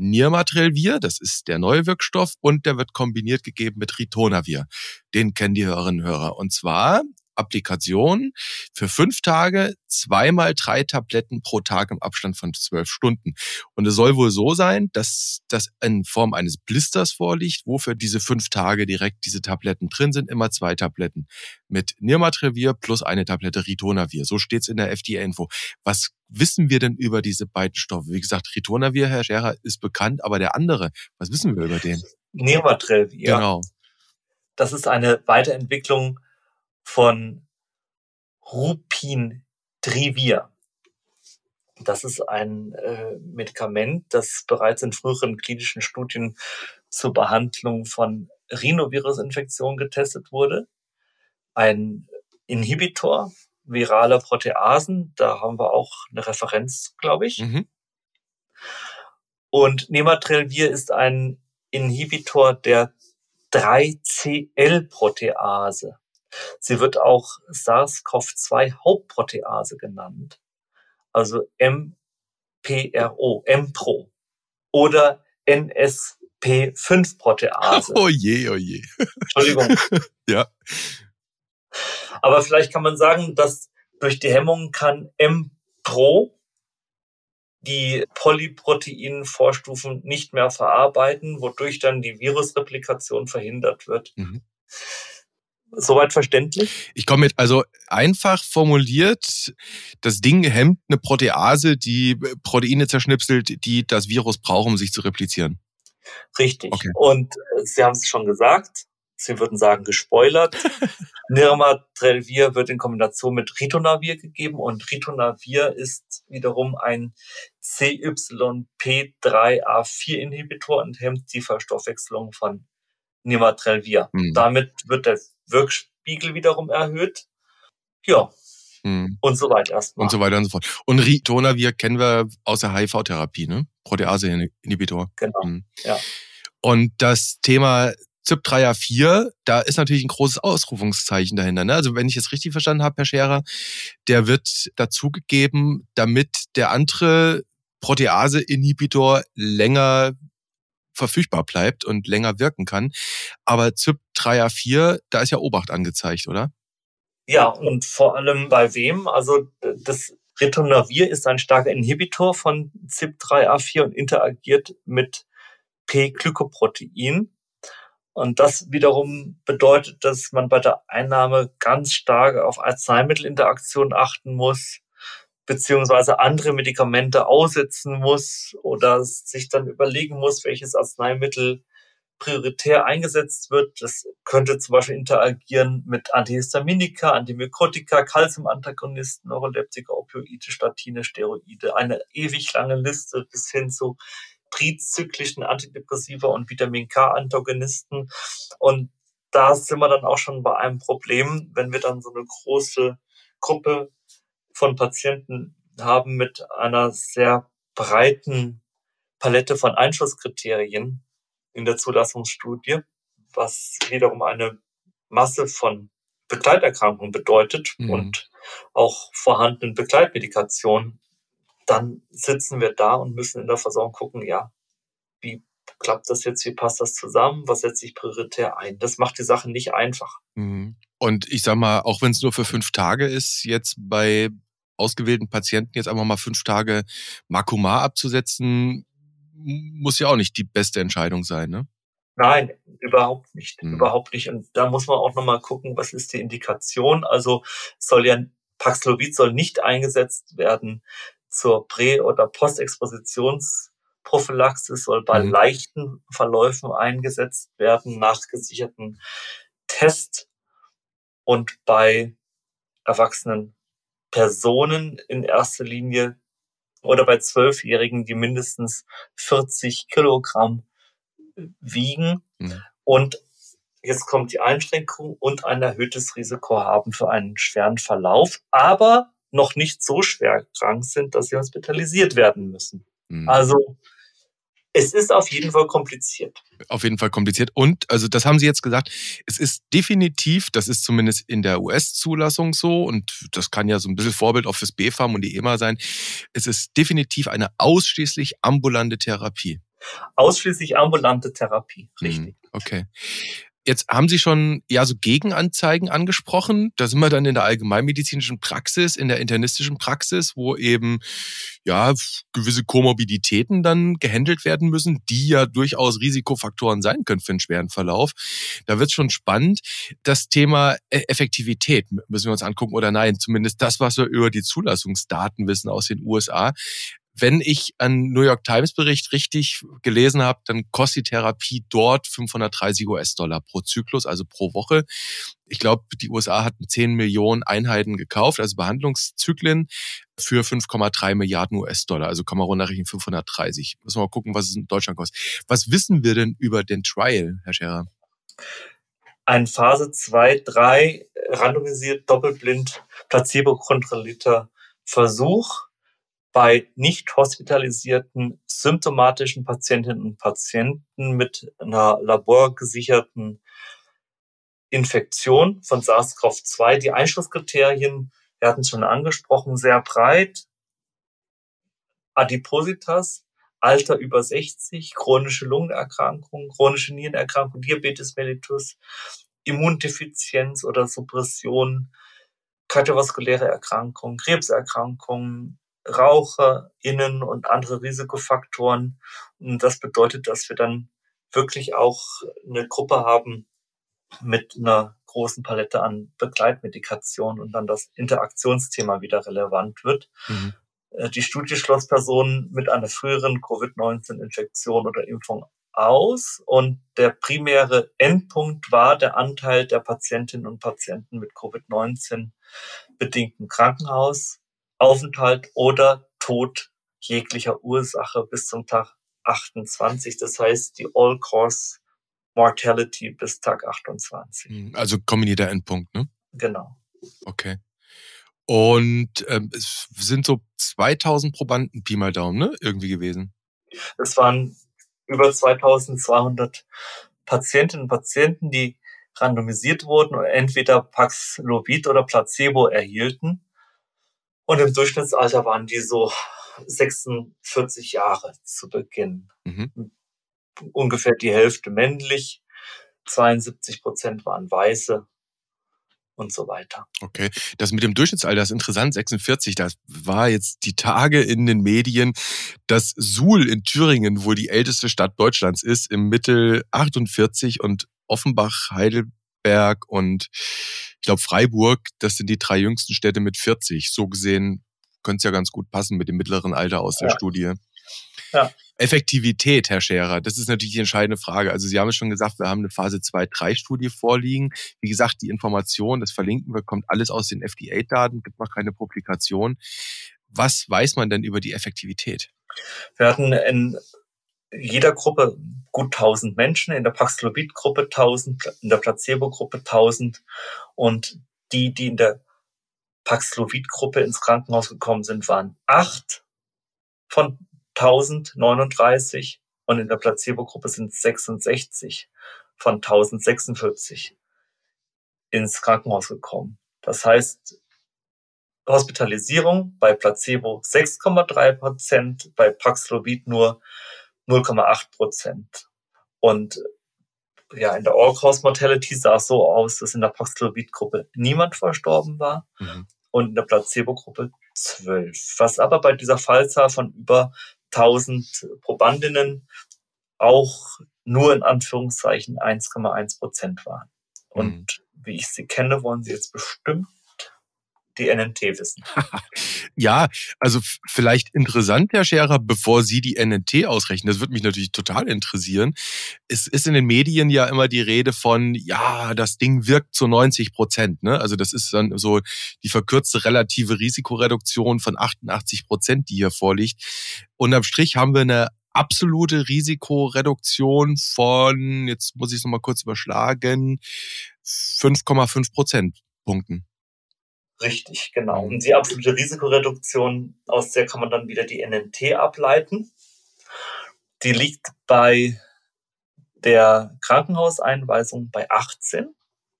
Nirmatrelvir, das ist der neue Wirkstoff, und der wird kombiniert gegeben mit Ritonavir. Den kennen die Hörerinnen und Hörer. Und zwar Applikation für fünf Tage, zweimal drei Tabletten pro Tag im Abstand von zwölf Stunden. Und es soll wohl so sein, dass das in Form eines Blisters vorliegt, wo für diese fünf Tage direkt diese Tabletten drin sind, immer zwei Tabletten mit Nirmatrelvir plus eine Tablette Ritonavir. So steht's in der FDA-Info. Was wissen wir denn über diese beiden Stoffe? Wie gesagt, Ritonavir, Herr Scherer, ist bekannt, aber der andere, was wissen wir über den? Nirmatrelvir. Genau. Das ist eine Weiterentwicklung von Rupintrivir. Das ist ein äh, Medikament, das bereits in früheren klinischen Studien zur Behandlung von Rhinovirusinfektionen getestet wurde. Ein Inhibitor viraler Proteasen, da haben wir auch eine Referenz, glaube ich. Mhm. Und Nematrelvir ist ein Inhibitor der 3CL-Protease. Sie wird auch SARS-CoV-2 Hauptprotease genannt, also MPRO, MPRO oder NSP5-Protease. Oh je, oh je. Entschuldigung. ja. Aber vielleicht kann man sagen, dass durch die Hemmung kann MPRO die Polyproteinvorstufen nicht mehr verarbeiten, wodurch dann die Virusreplikation verhindert wird. Mhm. Soweit verständlich? Ich komme mit, also einfach formuliert, das Ding hemmt eine Protease, die Proteine zerschnipselt, die das Virus braucht, um sich zu replizieren. Richtig. Okay. Und äh, Sie haben es schon gesagt, Sie würden sagen gespoilert. Nirmatrelvir wird in Kombination mit Ritonavir gegeben und Ritonavir ist wiederum ein CYP3A4-Inhibitor und hemmt die Verstoffwechselung von Nirmatrelvir. Mhm. Damit wird der Wirkspiegel wiederum erhöht. Ja. Mhm. Und so weiter erstmal. Und so weiter und so fort. Und Ritonavir kennen wir aus der HIV-Therapie, ne? Protease-Inhibitor. Genau. Mhm. Ja. Und das Thema ZIP3A4, da ist natürlich ein großes Ausrufungszeichen dahinter. Ne? Also wenn ich es richtig verstanden habe, Herr Scherer, der wird dazugegeben, damit der andere Protease-Inhibitor länger verfügbar bleibt und länger wirken kann. Aber ZIP3A4, da ist ja Obacht angezeigt, oder? Ja, und vor allem bei wem? Also das Ritonavir ist ein starker Inhibitor von ZIP3A4 und interagiert mit P-Glykoprotein. Und das wiederum bedeutet, dass man bei der Einnahme ganz stark auf Arzneimittelinteraktionen achten muss, beziehungsweise andere Medikamente aussetzen muss oder sich dann überlegen muss, welches Arzneimittel prioritär eingesetzt wird. Das könnte zum Beispiel interagieren mit Antihistaminika, Antimykotika, Calciumantagonisten, Neuroleptika, Opioide, Statine, Steroide. Eine ewig lange Liste bis hin zu trizyklischen Antidepressiva und Vitamin K-Antagonisten. Und da sind wir dann auch schon bei einem Problem, wenn wir dann so eine große Gruppe von Patienten haben mit einer sehr breiten Palette von Einschlusskriterien in der Zulassungsstudie, was wiederum eine Masse von Begleiterkrankungen bedeutet mhm. und auch vorhandenen Begleitmedikationen dann sitzen wir da und müssen in der Versorgung gucken, ja, wie klappt das jetzt, wie passt das zusammen, was setze ich prioritär ein. Das macht die Sache nicht einfach. Mhm. Und ich sag mal, auch wenn es nur für fünf Tage ist, jetzt bei ausgewählten Patienten jetzt einfach mal fünf Tage Makuma abzusetzen, muss ja auch nicht die beste Entscheidung sein, ne? Nein, überhaupt nicht. Mhm. Überhaupt nicht. Und da muss man auch nochmal gucken, was ist die Indikation. Also soll ja Paxlovid soll nicht eingesetzt werden zur Prä- oder Postexpositionsprophylaxis soll bei mhm. leichten Verläufen eingesetzt werden nach gesicherten Test und bei erwachsenen Personen in erster Linie oder bei Zwölfjährigen, die mindestens 40 Kilogramm wiegen mhm. und jetzt kommt die Einschränkung und ein erhöhtes Risiko haben für einen schweren Verlauf, aber noch nicht so schwer krank sind, dass sie hospitalisiert werden müssen. Mhm. Also es ist auf jeden Fall kompliziert. Auf jeden Fall kompliziert. Und, also das haben Sie jetzt gesagt, es ist definitiv, das ist zumindest in der US-Zulassung so, und das kann ja so ein bisschen Vorbild auch fürs BFAM und die EMA sein, es ist definitiv eine ausschließlich ambulante Therapie. Ausschließlich ambulante Therapie, mhm. richtig. Okay. Jetzt haben Sie schon ja so Gegenanzeigen angesprochen. Da sind wir dann in der allgemeinmedizinischen Praxis, in der internistischen Praxis, wo eben ja gewisse Komorbiditäten dann gehandelt werden müssen, die ja durchaus Risikofaktoren sein können für einen schweren Verlauf. Da wird es schon spannend. Das Thema e-, Effektivität müssen wir uns angucken oder nein, zumindest das, was wir über die Zulassungsdaten wissen aus den USA wenn ich einen New York Times Bericht richtig gelesen habe, dann kostet die Therapie dort 530 US-Dollar pro Zyklus, also pro Woche. Ich glaube, die USA hatten 10 Millionen Einheiten gekauft, also Behandlungszyklen für 5,3 Milliarden US-Dollar. Also runterrechnen 530. Müssen wir mal gucken, was es in Deutschland kostet. Was wissen wir denn über den Trial, Herr Scherer? Ein Phase 2, 3 randomisiert, doppelblind, placebo-kontrollierter Versuch bei nicht hospitalisierten symptomatischen Patientinnen und Patienten mit einer laborgesicherten Infektion von SARS-CoV-2. Die Einschlusskriterien, wir hatten es schon angesprochen, sehr breit. Adipositas, Alter über 60, chronische Lungenerkrankung, chronische Nierenerkrankung, Diabetes mellitus, Immundefizienz oder Suppression, kardiovaskuläre Erkrankung, Krebserkrankungen, RaucherInnen und andere Risikofaktoren. Und das bedeutet, dass wir dann wirklich auch eine Gruppe haben mit einer großen Palette an Begleitmedikation und dann das Interaktionsthema wieder relevant wird. Mhm. Äh, die Studie schloss Personen mit einer früheren Covid-19-Infektion oder Impfung aus und der primäre Endpunkt war der Anteil der Patientinnen und Patienten mit Covid-19 bedingten Krankenhausaufenthalt oder Tod jeglicher Ursache bis zum Tag 28. Das heißt, die All-Cause Mortality bis Tag 28. Hm, also kombinierter Endpunkt, ne? Genau. Okay. Und ähm, es sind so 2000 Probanden, Pi mal Daumen, ne? Irgendwie gewesen. Es waren über 2200 Patientinnen und Patienten, die randomisiert wurden und entweder Paxlovid oder Placebo erhielten. Und im Durchschnittsalter waren die so 46 Jahre zu Beginn. Mhm. Ungefähr die Hälfte männlich, 72 Prozent waren Weiße und so weiter. Okay, das mit dem Durchschnittsalter ist interessant, 46, das war jetzt die Tage in den Medien, dass Suhl in Thüringen wohl die älteste Stadt Deutschlands ist, im Mittel 48 und Offenbach, Heidelberg und ich glaube Freiburg, das sind die drei jüngsten Städte mit 40. So gesehen könnte es ja ganz gut passen mit dem mittleren Alter aus der ja. Studie. Ja. Effektivität, Herr Scherer, das ist natürlich die entscheidende Frage. Also Sie haben es schon gesagt, wir haben eine Phase 2-3-Studie vorliegen. Wie gesagt, die Information, das verlinken wir, kommt alles aus den FDA-Daten, gibt noch keine Publikation. Was weiß man denn über die Effektivität? Wir hatten in jeder Gruppe gut 1000 Menschen, in der Paxlovid-Gruppe 1000, in der Placebo-Gruppe 1000 und die, die in der Paxlovid-Gruppe ins Krankenhaus gekommen sind, waren acht von 1039 und in der Placebo-Gruppe sind 66 von 1046 ins Krankenhaus gekommen. Das heißt, Hospitalisierung bei Placebo 6,3 Prozent, bei Paxlovid nur 0,8 Prozent. Und ja, in der All-Cause Mortality sah es so aus, dass in der Paxlovid-Gruppe niemand verstorben war mhm. und in der Placebo-Gruppe zwölf. Was aber bei dieser Fallzahl von über 1000 Probandinnen auch nur in Anführungszeichen 1,1 Prozent waren. Und mhm. wie ich sie kenne, wollen sie jetzt bestimmt NNT wissen. ja, also vielleicht interessant, Herr Scherer, bevor Sie die NNT ausrechnen, das würde mich natürlich total interessieren. Es ist in den Medien ja immer die Rede von, ja, das Ding wirkt zu 90 Prozent. Ne? Also das ist dann so die verkürzte relative Risikoreduktion von 88 Prozent, die hier vorliegt. Unterm Strich haben wir eine absolute Risikoreduktion von, jetzt muss ich es nochmal kurz überschlagen, 5,5 Prozentpunkten. Richtig, genau. Und die absolute Risikoreduktion, aus der kann man dann wieder die NNT ableiten. Die liegt bei der Krankenhauseinweisung bei 18.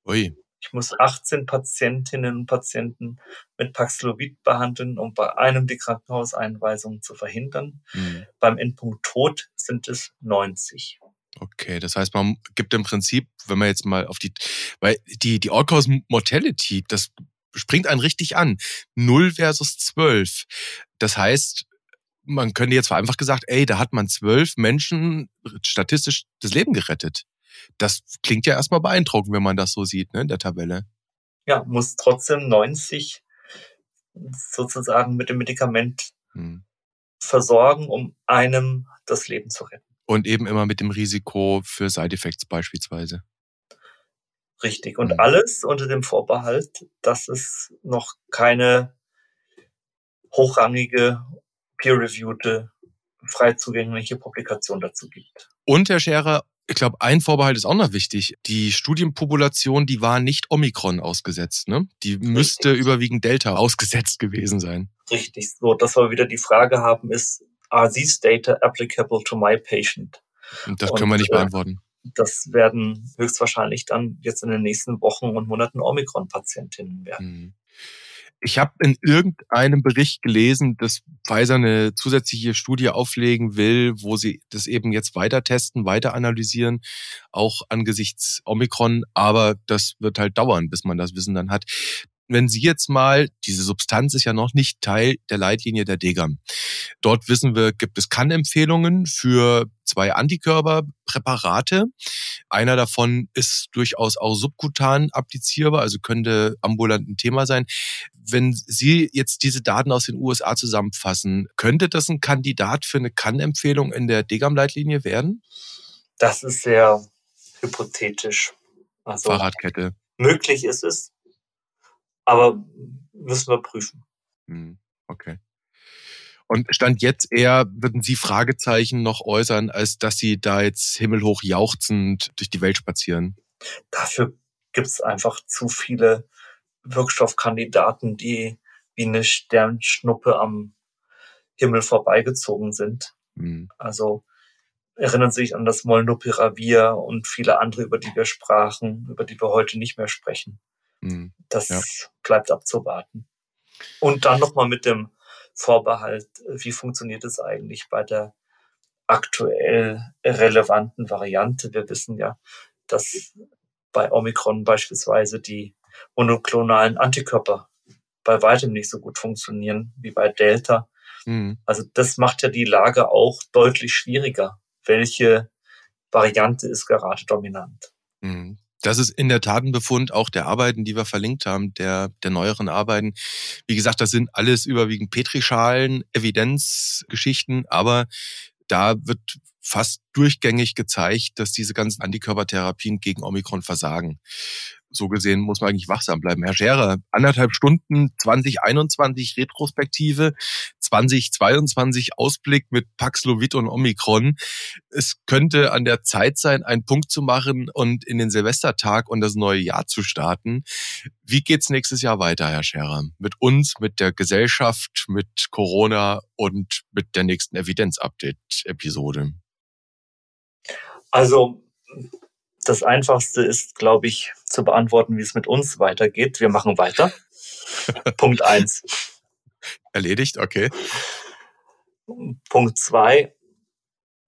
Ui. Ich muss 18 Patientinnen und Patienten mit Paxlovid behandeln, um bei einem die Krankenhauseinweisung zu verhindern. Mhm. Beim Endpunkt Tod sind es 90. Okay, das heißt, man gibt im Prinzip, wenn man jetzt mal auf die, weil die, die All-Cause Mortality, das springt einen richtig an. 0 versus 12. Das heißt, man könnte jetzt vereinfacht gesagt, ey, da hat man zwölf Menschen statistisch das Leben gerettet. Das klingt ja erstmal beeindruckend, wenn man das so sieht, ne, in der Tabelle. Ja, muss trotzdem 90 sozusagen mit dem Medikament hm. versorgen, um einem das Leben zu retten. Und eben immer mit dem Risiko für Side Effects beispielsweise. Richtig. Und mhm. alles unter dem Vorbehalt, dass es noch keine hochrangige, peer-reviewte, frei zugängliche Publikation dazu gibt. Und Herr Scherer, ich glaube, ein Vorbehalt ist auch noch wichtig. Die Studienpopulation, die war nicht Omikron ausgesetzt, ne? Die Richtig. müsste überwiegend Delta ausgesetzt gewesen sein. Richtig. So, dass wir wieder die Frage haben, ist, are these data applicable to my patient? Und das können wir nicht äh, beantworten das werden höchstwahrscheinlich dann jetzt in den nächsten Wochen und Monaten Omikron-Patientinnen werden. Mhm. Ich habe in irgendeinem Bericht gelesen, dass Pfizer eine zusätzliche Studie auflegen will, wo sie das eben jetzt weiter testen, weiter analysieren, auch angesichts Omikron. Aber das wird halt dauern, bis man das Wissen dann hat. Wenn Sie jetzt mal, diese Substanz ist ja noch nicht Teil der Leitlinie der DGAM. Dort wissen wir, gibt es Kannempfehlungen für zwei Antikörperpräparate. Einer davon ist durchaus auch subkutan applizierbar, also könnte ambulant ein Thema sein. Wenn Sie jetzt diese Daten aus den USA zusammenfassen, könnte das ein Kandidat für eine Kannempfehlung in der DGAM-Leitlinie werden? Das ist sehr hypothetisch. Also Fahrradkette. Möglich ist es, aber müssen wir prüfen. Hm, okay. Und Stand jetzt eher, würden Sie Fragezeichen noch äußern, als dass Sie da jetzt himmelhoch jauchzend durch die Welt spazieren? Dafür gibt es einfach zu viele Wirkstoffkandidaten, die wie eine Sternschnuppe am Himmel vorbeigezogen sind. Mhm. Also erinnern Sie sich an das Molnupiravir und viele andere, über die wir sprachen, über die wir heute nicht mehr sprechen. Mhm. Das ja. bleibt abzuwarten. Und dann nochmal mit dem Vorbehalt, wie funktioniert es eigentlich bei der aktuell relevanten Variante? Wir wissen ja, dass bei Omikron beispielsweise die monoklonalen Antikörper bei weitem nicht so gut funktionieren wie bei Delta. Mhm. Also das macht ja die Lage auch deutlich schwieriger. Welche Variante ist gerade dominant? Mhm. Das ist in der Tat ein Befund auch der Arbeiten, die wir verlinkt haben, der, der neueren Arbeiten. Wie gesagt, das sind alles überwiegend Petrischalen, Evidenzgeschichten, aber da wird fast durchgängig gezeigt, dass diese ganzen Antikörpertherapien gegen Omikron versagen so gesehen muss man eigentlich wachsam bleiben. Herr Scherer, anderthalb Stunden 2021 Retrospektive, 2022 Ausblick mit Paxlovid und Omikron. Es könnte an der Zeit sein, einen Punkt zu machen und in den Silvestertag und das neue Jahr zu starten. Wie geht's nächstes Jahr weiter, Herr Scherer? Mit uns, mit der Gesellschaft, mit Corona und mit der nächsten Evidenz-Update-Episode? Also das Einfachste ist, glaube ich, zu beantworten, wie es mit uns weitergeht. Wir machen weiter. Punkt eins. Erledigt, okay. Punkt zwei.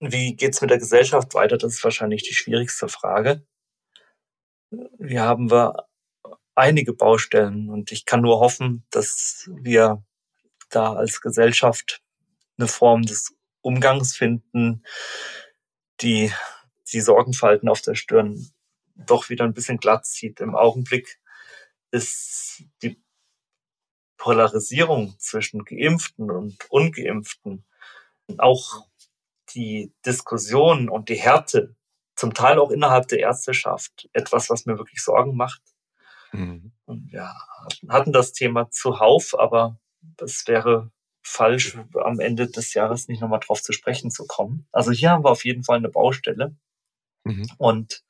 Wie geht es mit der Gesellschaft weiter? Das ist wahrscheinlich die schwierigste Frage. Hier haben wir einige Baustellen und ich kann nur hoffen, dass wir da als Gesellschaft eine Form des Umgangs finden, die die Sorgenfalten auf der Stirn doch wieder ein bisschen glatt zieht. Im Augenblick ist die Polarisierung zwischen Geimpften und Ungeimpften, auch die Diskussion und die Härte, zum Teil auch innerhalb der Ärzteschaft, etwas, was mir wirklich Sorgen macht. Mhm. Und wir hatten das Thema zuhauf, aber es wäre falsch, am Ende des Jahres nicht nochmal drauf zu sprechen zu kommen. Also hier haben wir auf jeden Fall eine Baustelle. Mhm. Und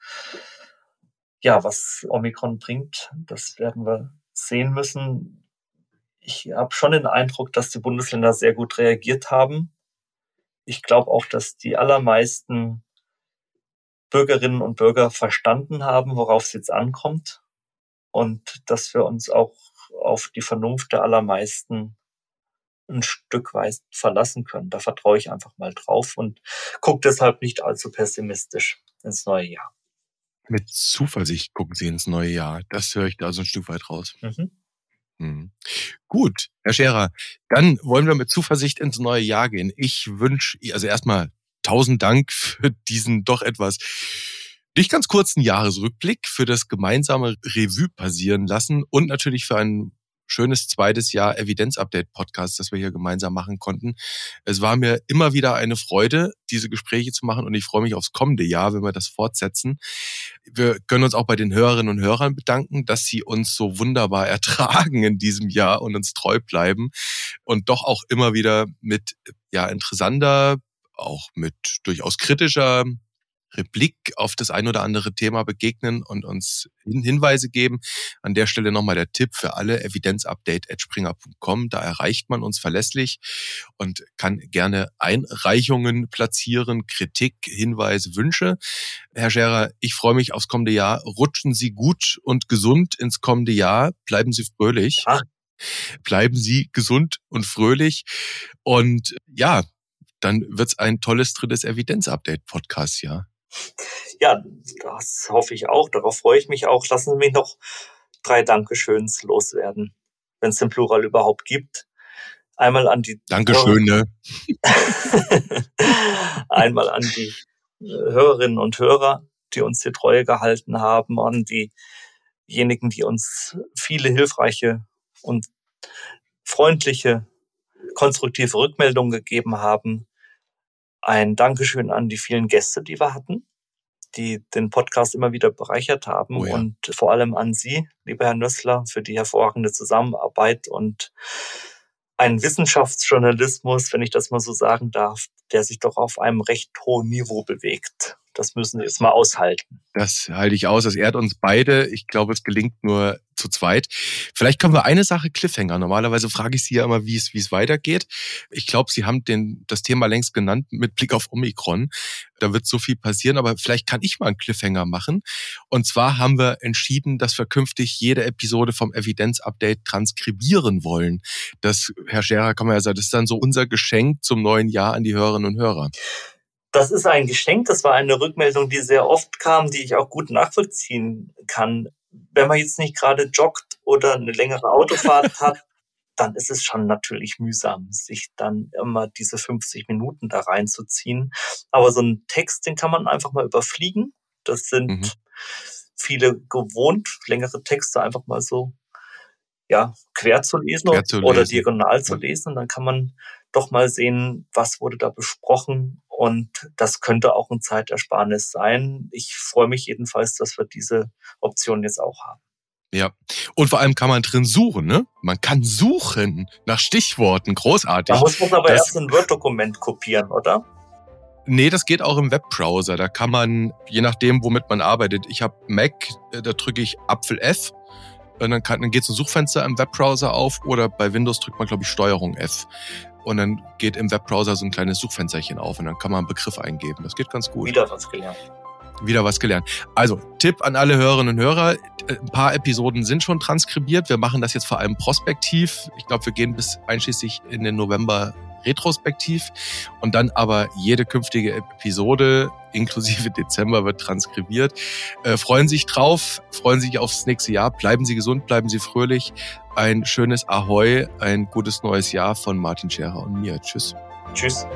ja, was Omikron bringt, das werden wir sehen müssen. Ich habe schon den Eindruck, dass die Bundesländer sehr gut reagiert haben. Ich glaube auch, dass die allermeisten Bürgerinnen und Bürger verstanden haben, worauf es jetzt ankommt und dass wir uns auch auf die Vernunft der allermeisten ein Stück weit verlassen können. Da vertraue ich einfach mal drauf und gucke deshalb nicht allzu pessimistisch ins neue Jahr. Mit Zuversicht gucken Sie ins neue Jahr. Das höre ich da so ein Stück weit raus. Mhm. Mhm. Gut, Herr Scherer, dann wollen wir mit Zuversicht ins neue Jahr gehen. Ich wünsche, also erstmal tausend Dank für diesen doch etwas nicht ganz kurzen Jahresrückblick, für das gemeinsame Revue passieren lassen und natürlich für einen schönes zweites Jahr Evidenz-Update-Podcast, das wir hier gemeinsam machen konnten. Es war mir immer wieder eine Freude, diese Gespräche zu machen und ich freue mich aufs kommende Jahr, wenn wir das fortsetzen. Wir können uns auch bei den Hörerinnen und Hörern bedanken, dass sie uns so wunderbar ertragen in diesem Jahr und uns treu bleiben und doch auch immer wieder mit ja interessanter, auch mit durchaus kritischer Replik auf das ein oder andere Thema begegnen und uns Hinweise geben. An der Stelle nochmal der Tipp für alle, evidenzupdate.springer.com. Da erreicht man uns verlässlich und kann gerne Einreichungen platzieren, Kritik, Hinweise, Wünsche. Herr Scherer, ich freue mich aufs kommende Jahr. Rutschen Sie gut und gesund ins kommende Jahr. Bleiben Sie fröhlich. Ach. Bleiben Sie gesund und fröhlich. Und ja, dann wird's ein tolles drittes Evidenz-Update-Podcast, ja. Ja, das hoffe ich auch. Darauf freue ich mich auch. Lassen Sie mich noch drei Dankeschöns loswerden, wenn es den Plural überhaupt gibt. Einmal an die Dankeschön, ne? Einmal an die äh, Hörerinnen und Hörer, die uns die Treue gehalten haben, an diejenigen, die uns viele hilfreiche und freundliche, konstruktive Rückmeldungen gegeben haben. Ein Dankeschön an die vielen Gäste, die wir hatten, die den Podcast immer wieder bereichert haben oh ja. und vor allem an Sie, lieber Herr Nössler, für die hervorragende Zusammenarbeit und einen Wissenschaftsjournalismus, wenn ich das mal so sagen darf, der sich doch auf einem recht hohen Niveau bewegt. Das müssen wir jetzt mal aushalten. Das halte ich aus. Das ehrt uns beide. Ich glaube, es gelingt nur zu zweit. Vielleicht können wir eine Sache Cliffhanger. Normalerweise frage ich Sie ja immer, wie es, wie es weitergeht. Ich glaube, Sie haben den, das Thema längst genannt mit Blick auf Omikron. Da wird so viel passieren, aber vielleicht kann ich mal einen Cliffhanger machen. Und zwar haben wir entschieden, dass wir künftig jede Episode vom Evidenz-Update transkribieren wollen. Das, Herr Scherer, kann man ja sagen, das ist dann so unser Geschenk zum neuen Jahr an die Hörerinnen und Hörer. Das ist ein Geschenk. Das war eine Rückmeldung, die sehr oft kam, die ich auch gut nachvollziehen kann. Wenn man jetzt nicht gerade joggt oder eine längere Autofahrt hat, dann ist es schon natürlich mühsam, sich dann immer diese 50 Minuten da reinzuziehen. Aber so ein Text, den kann man einfach mal überfliegen. Das sind mhm. viele gewohnt, längere Texte einfach mal so ja, quer zu lesen, quer zu lesen. oder diagonal zu lesen. Und dann kann man doch mal sehen, was wurde da besprochen. Und das könnte auch ein Zeitersparnis sein. Ich freue mich jedenfalls, dass wir diese Option jetzt auch haben. Ja, und vor allem kann man drin suchen, ne? Man kann suchen nach Stichworten, großartig. Da muss man aber das, erst ein Word-Dokument kopieren, oder? Nee, das geht auch im Webbrowser. Da kann man, je nachdem, womit man arbeitet. Ich habe Mac, äh, da drücke ich Apfel F und dann, kann, dann geht ein Suchfenster im Webbrowser auf oder bei Windows drückt man, glaube ich, Steuerung F und dann geht im Webbrowser so ein kleines Suchfensterchen auf und dann kann man einen Begriff eingeben. Das geht ganz gut. Wieder was gelernt. Wieder was gelernt. Also, Tipp an alle Hörerinnen und Hörer. Ein paar Episoden sind schon transkribiert. Wir machen das jetzt vor allem prospektiv. Ich glaube, wir gehen bis einschließlich in den November retrospektiv und dann aber jede künftige Episode inklusive Dezember wird transkribiert. Äh, freuen sich drauf, freuen sich aufs nächste Jahr. Bleiben Sie gesund, bleiben Sie fröhlich. Ein schönes Ahoi, ein gutes neues Jahr von Martin Scherer und mir. Tschüss. Tschüss.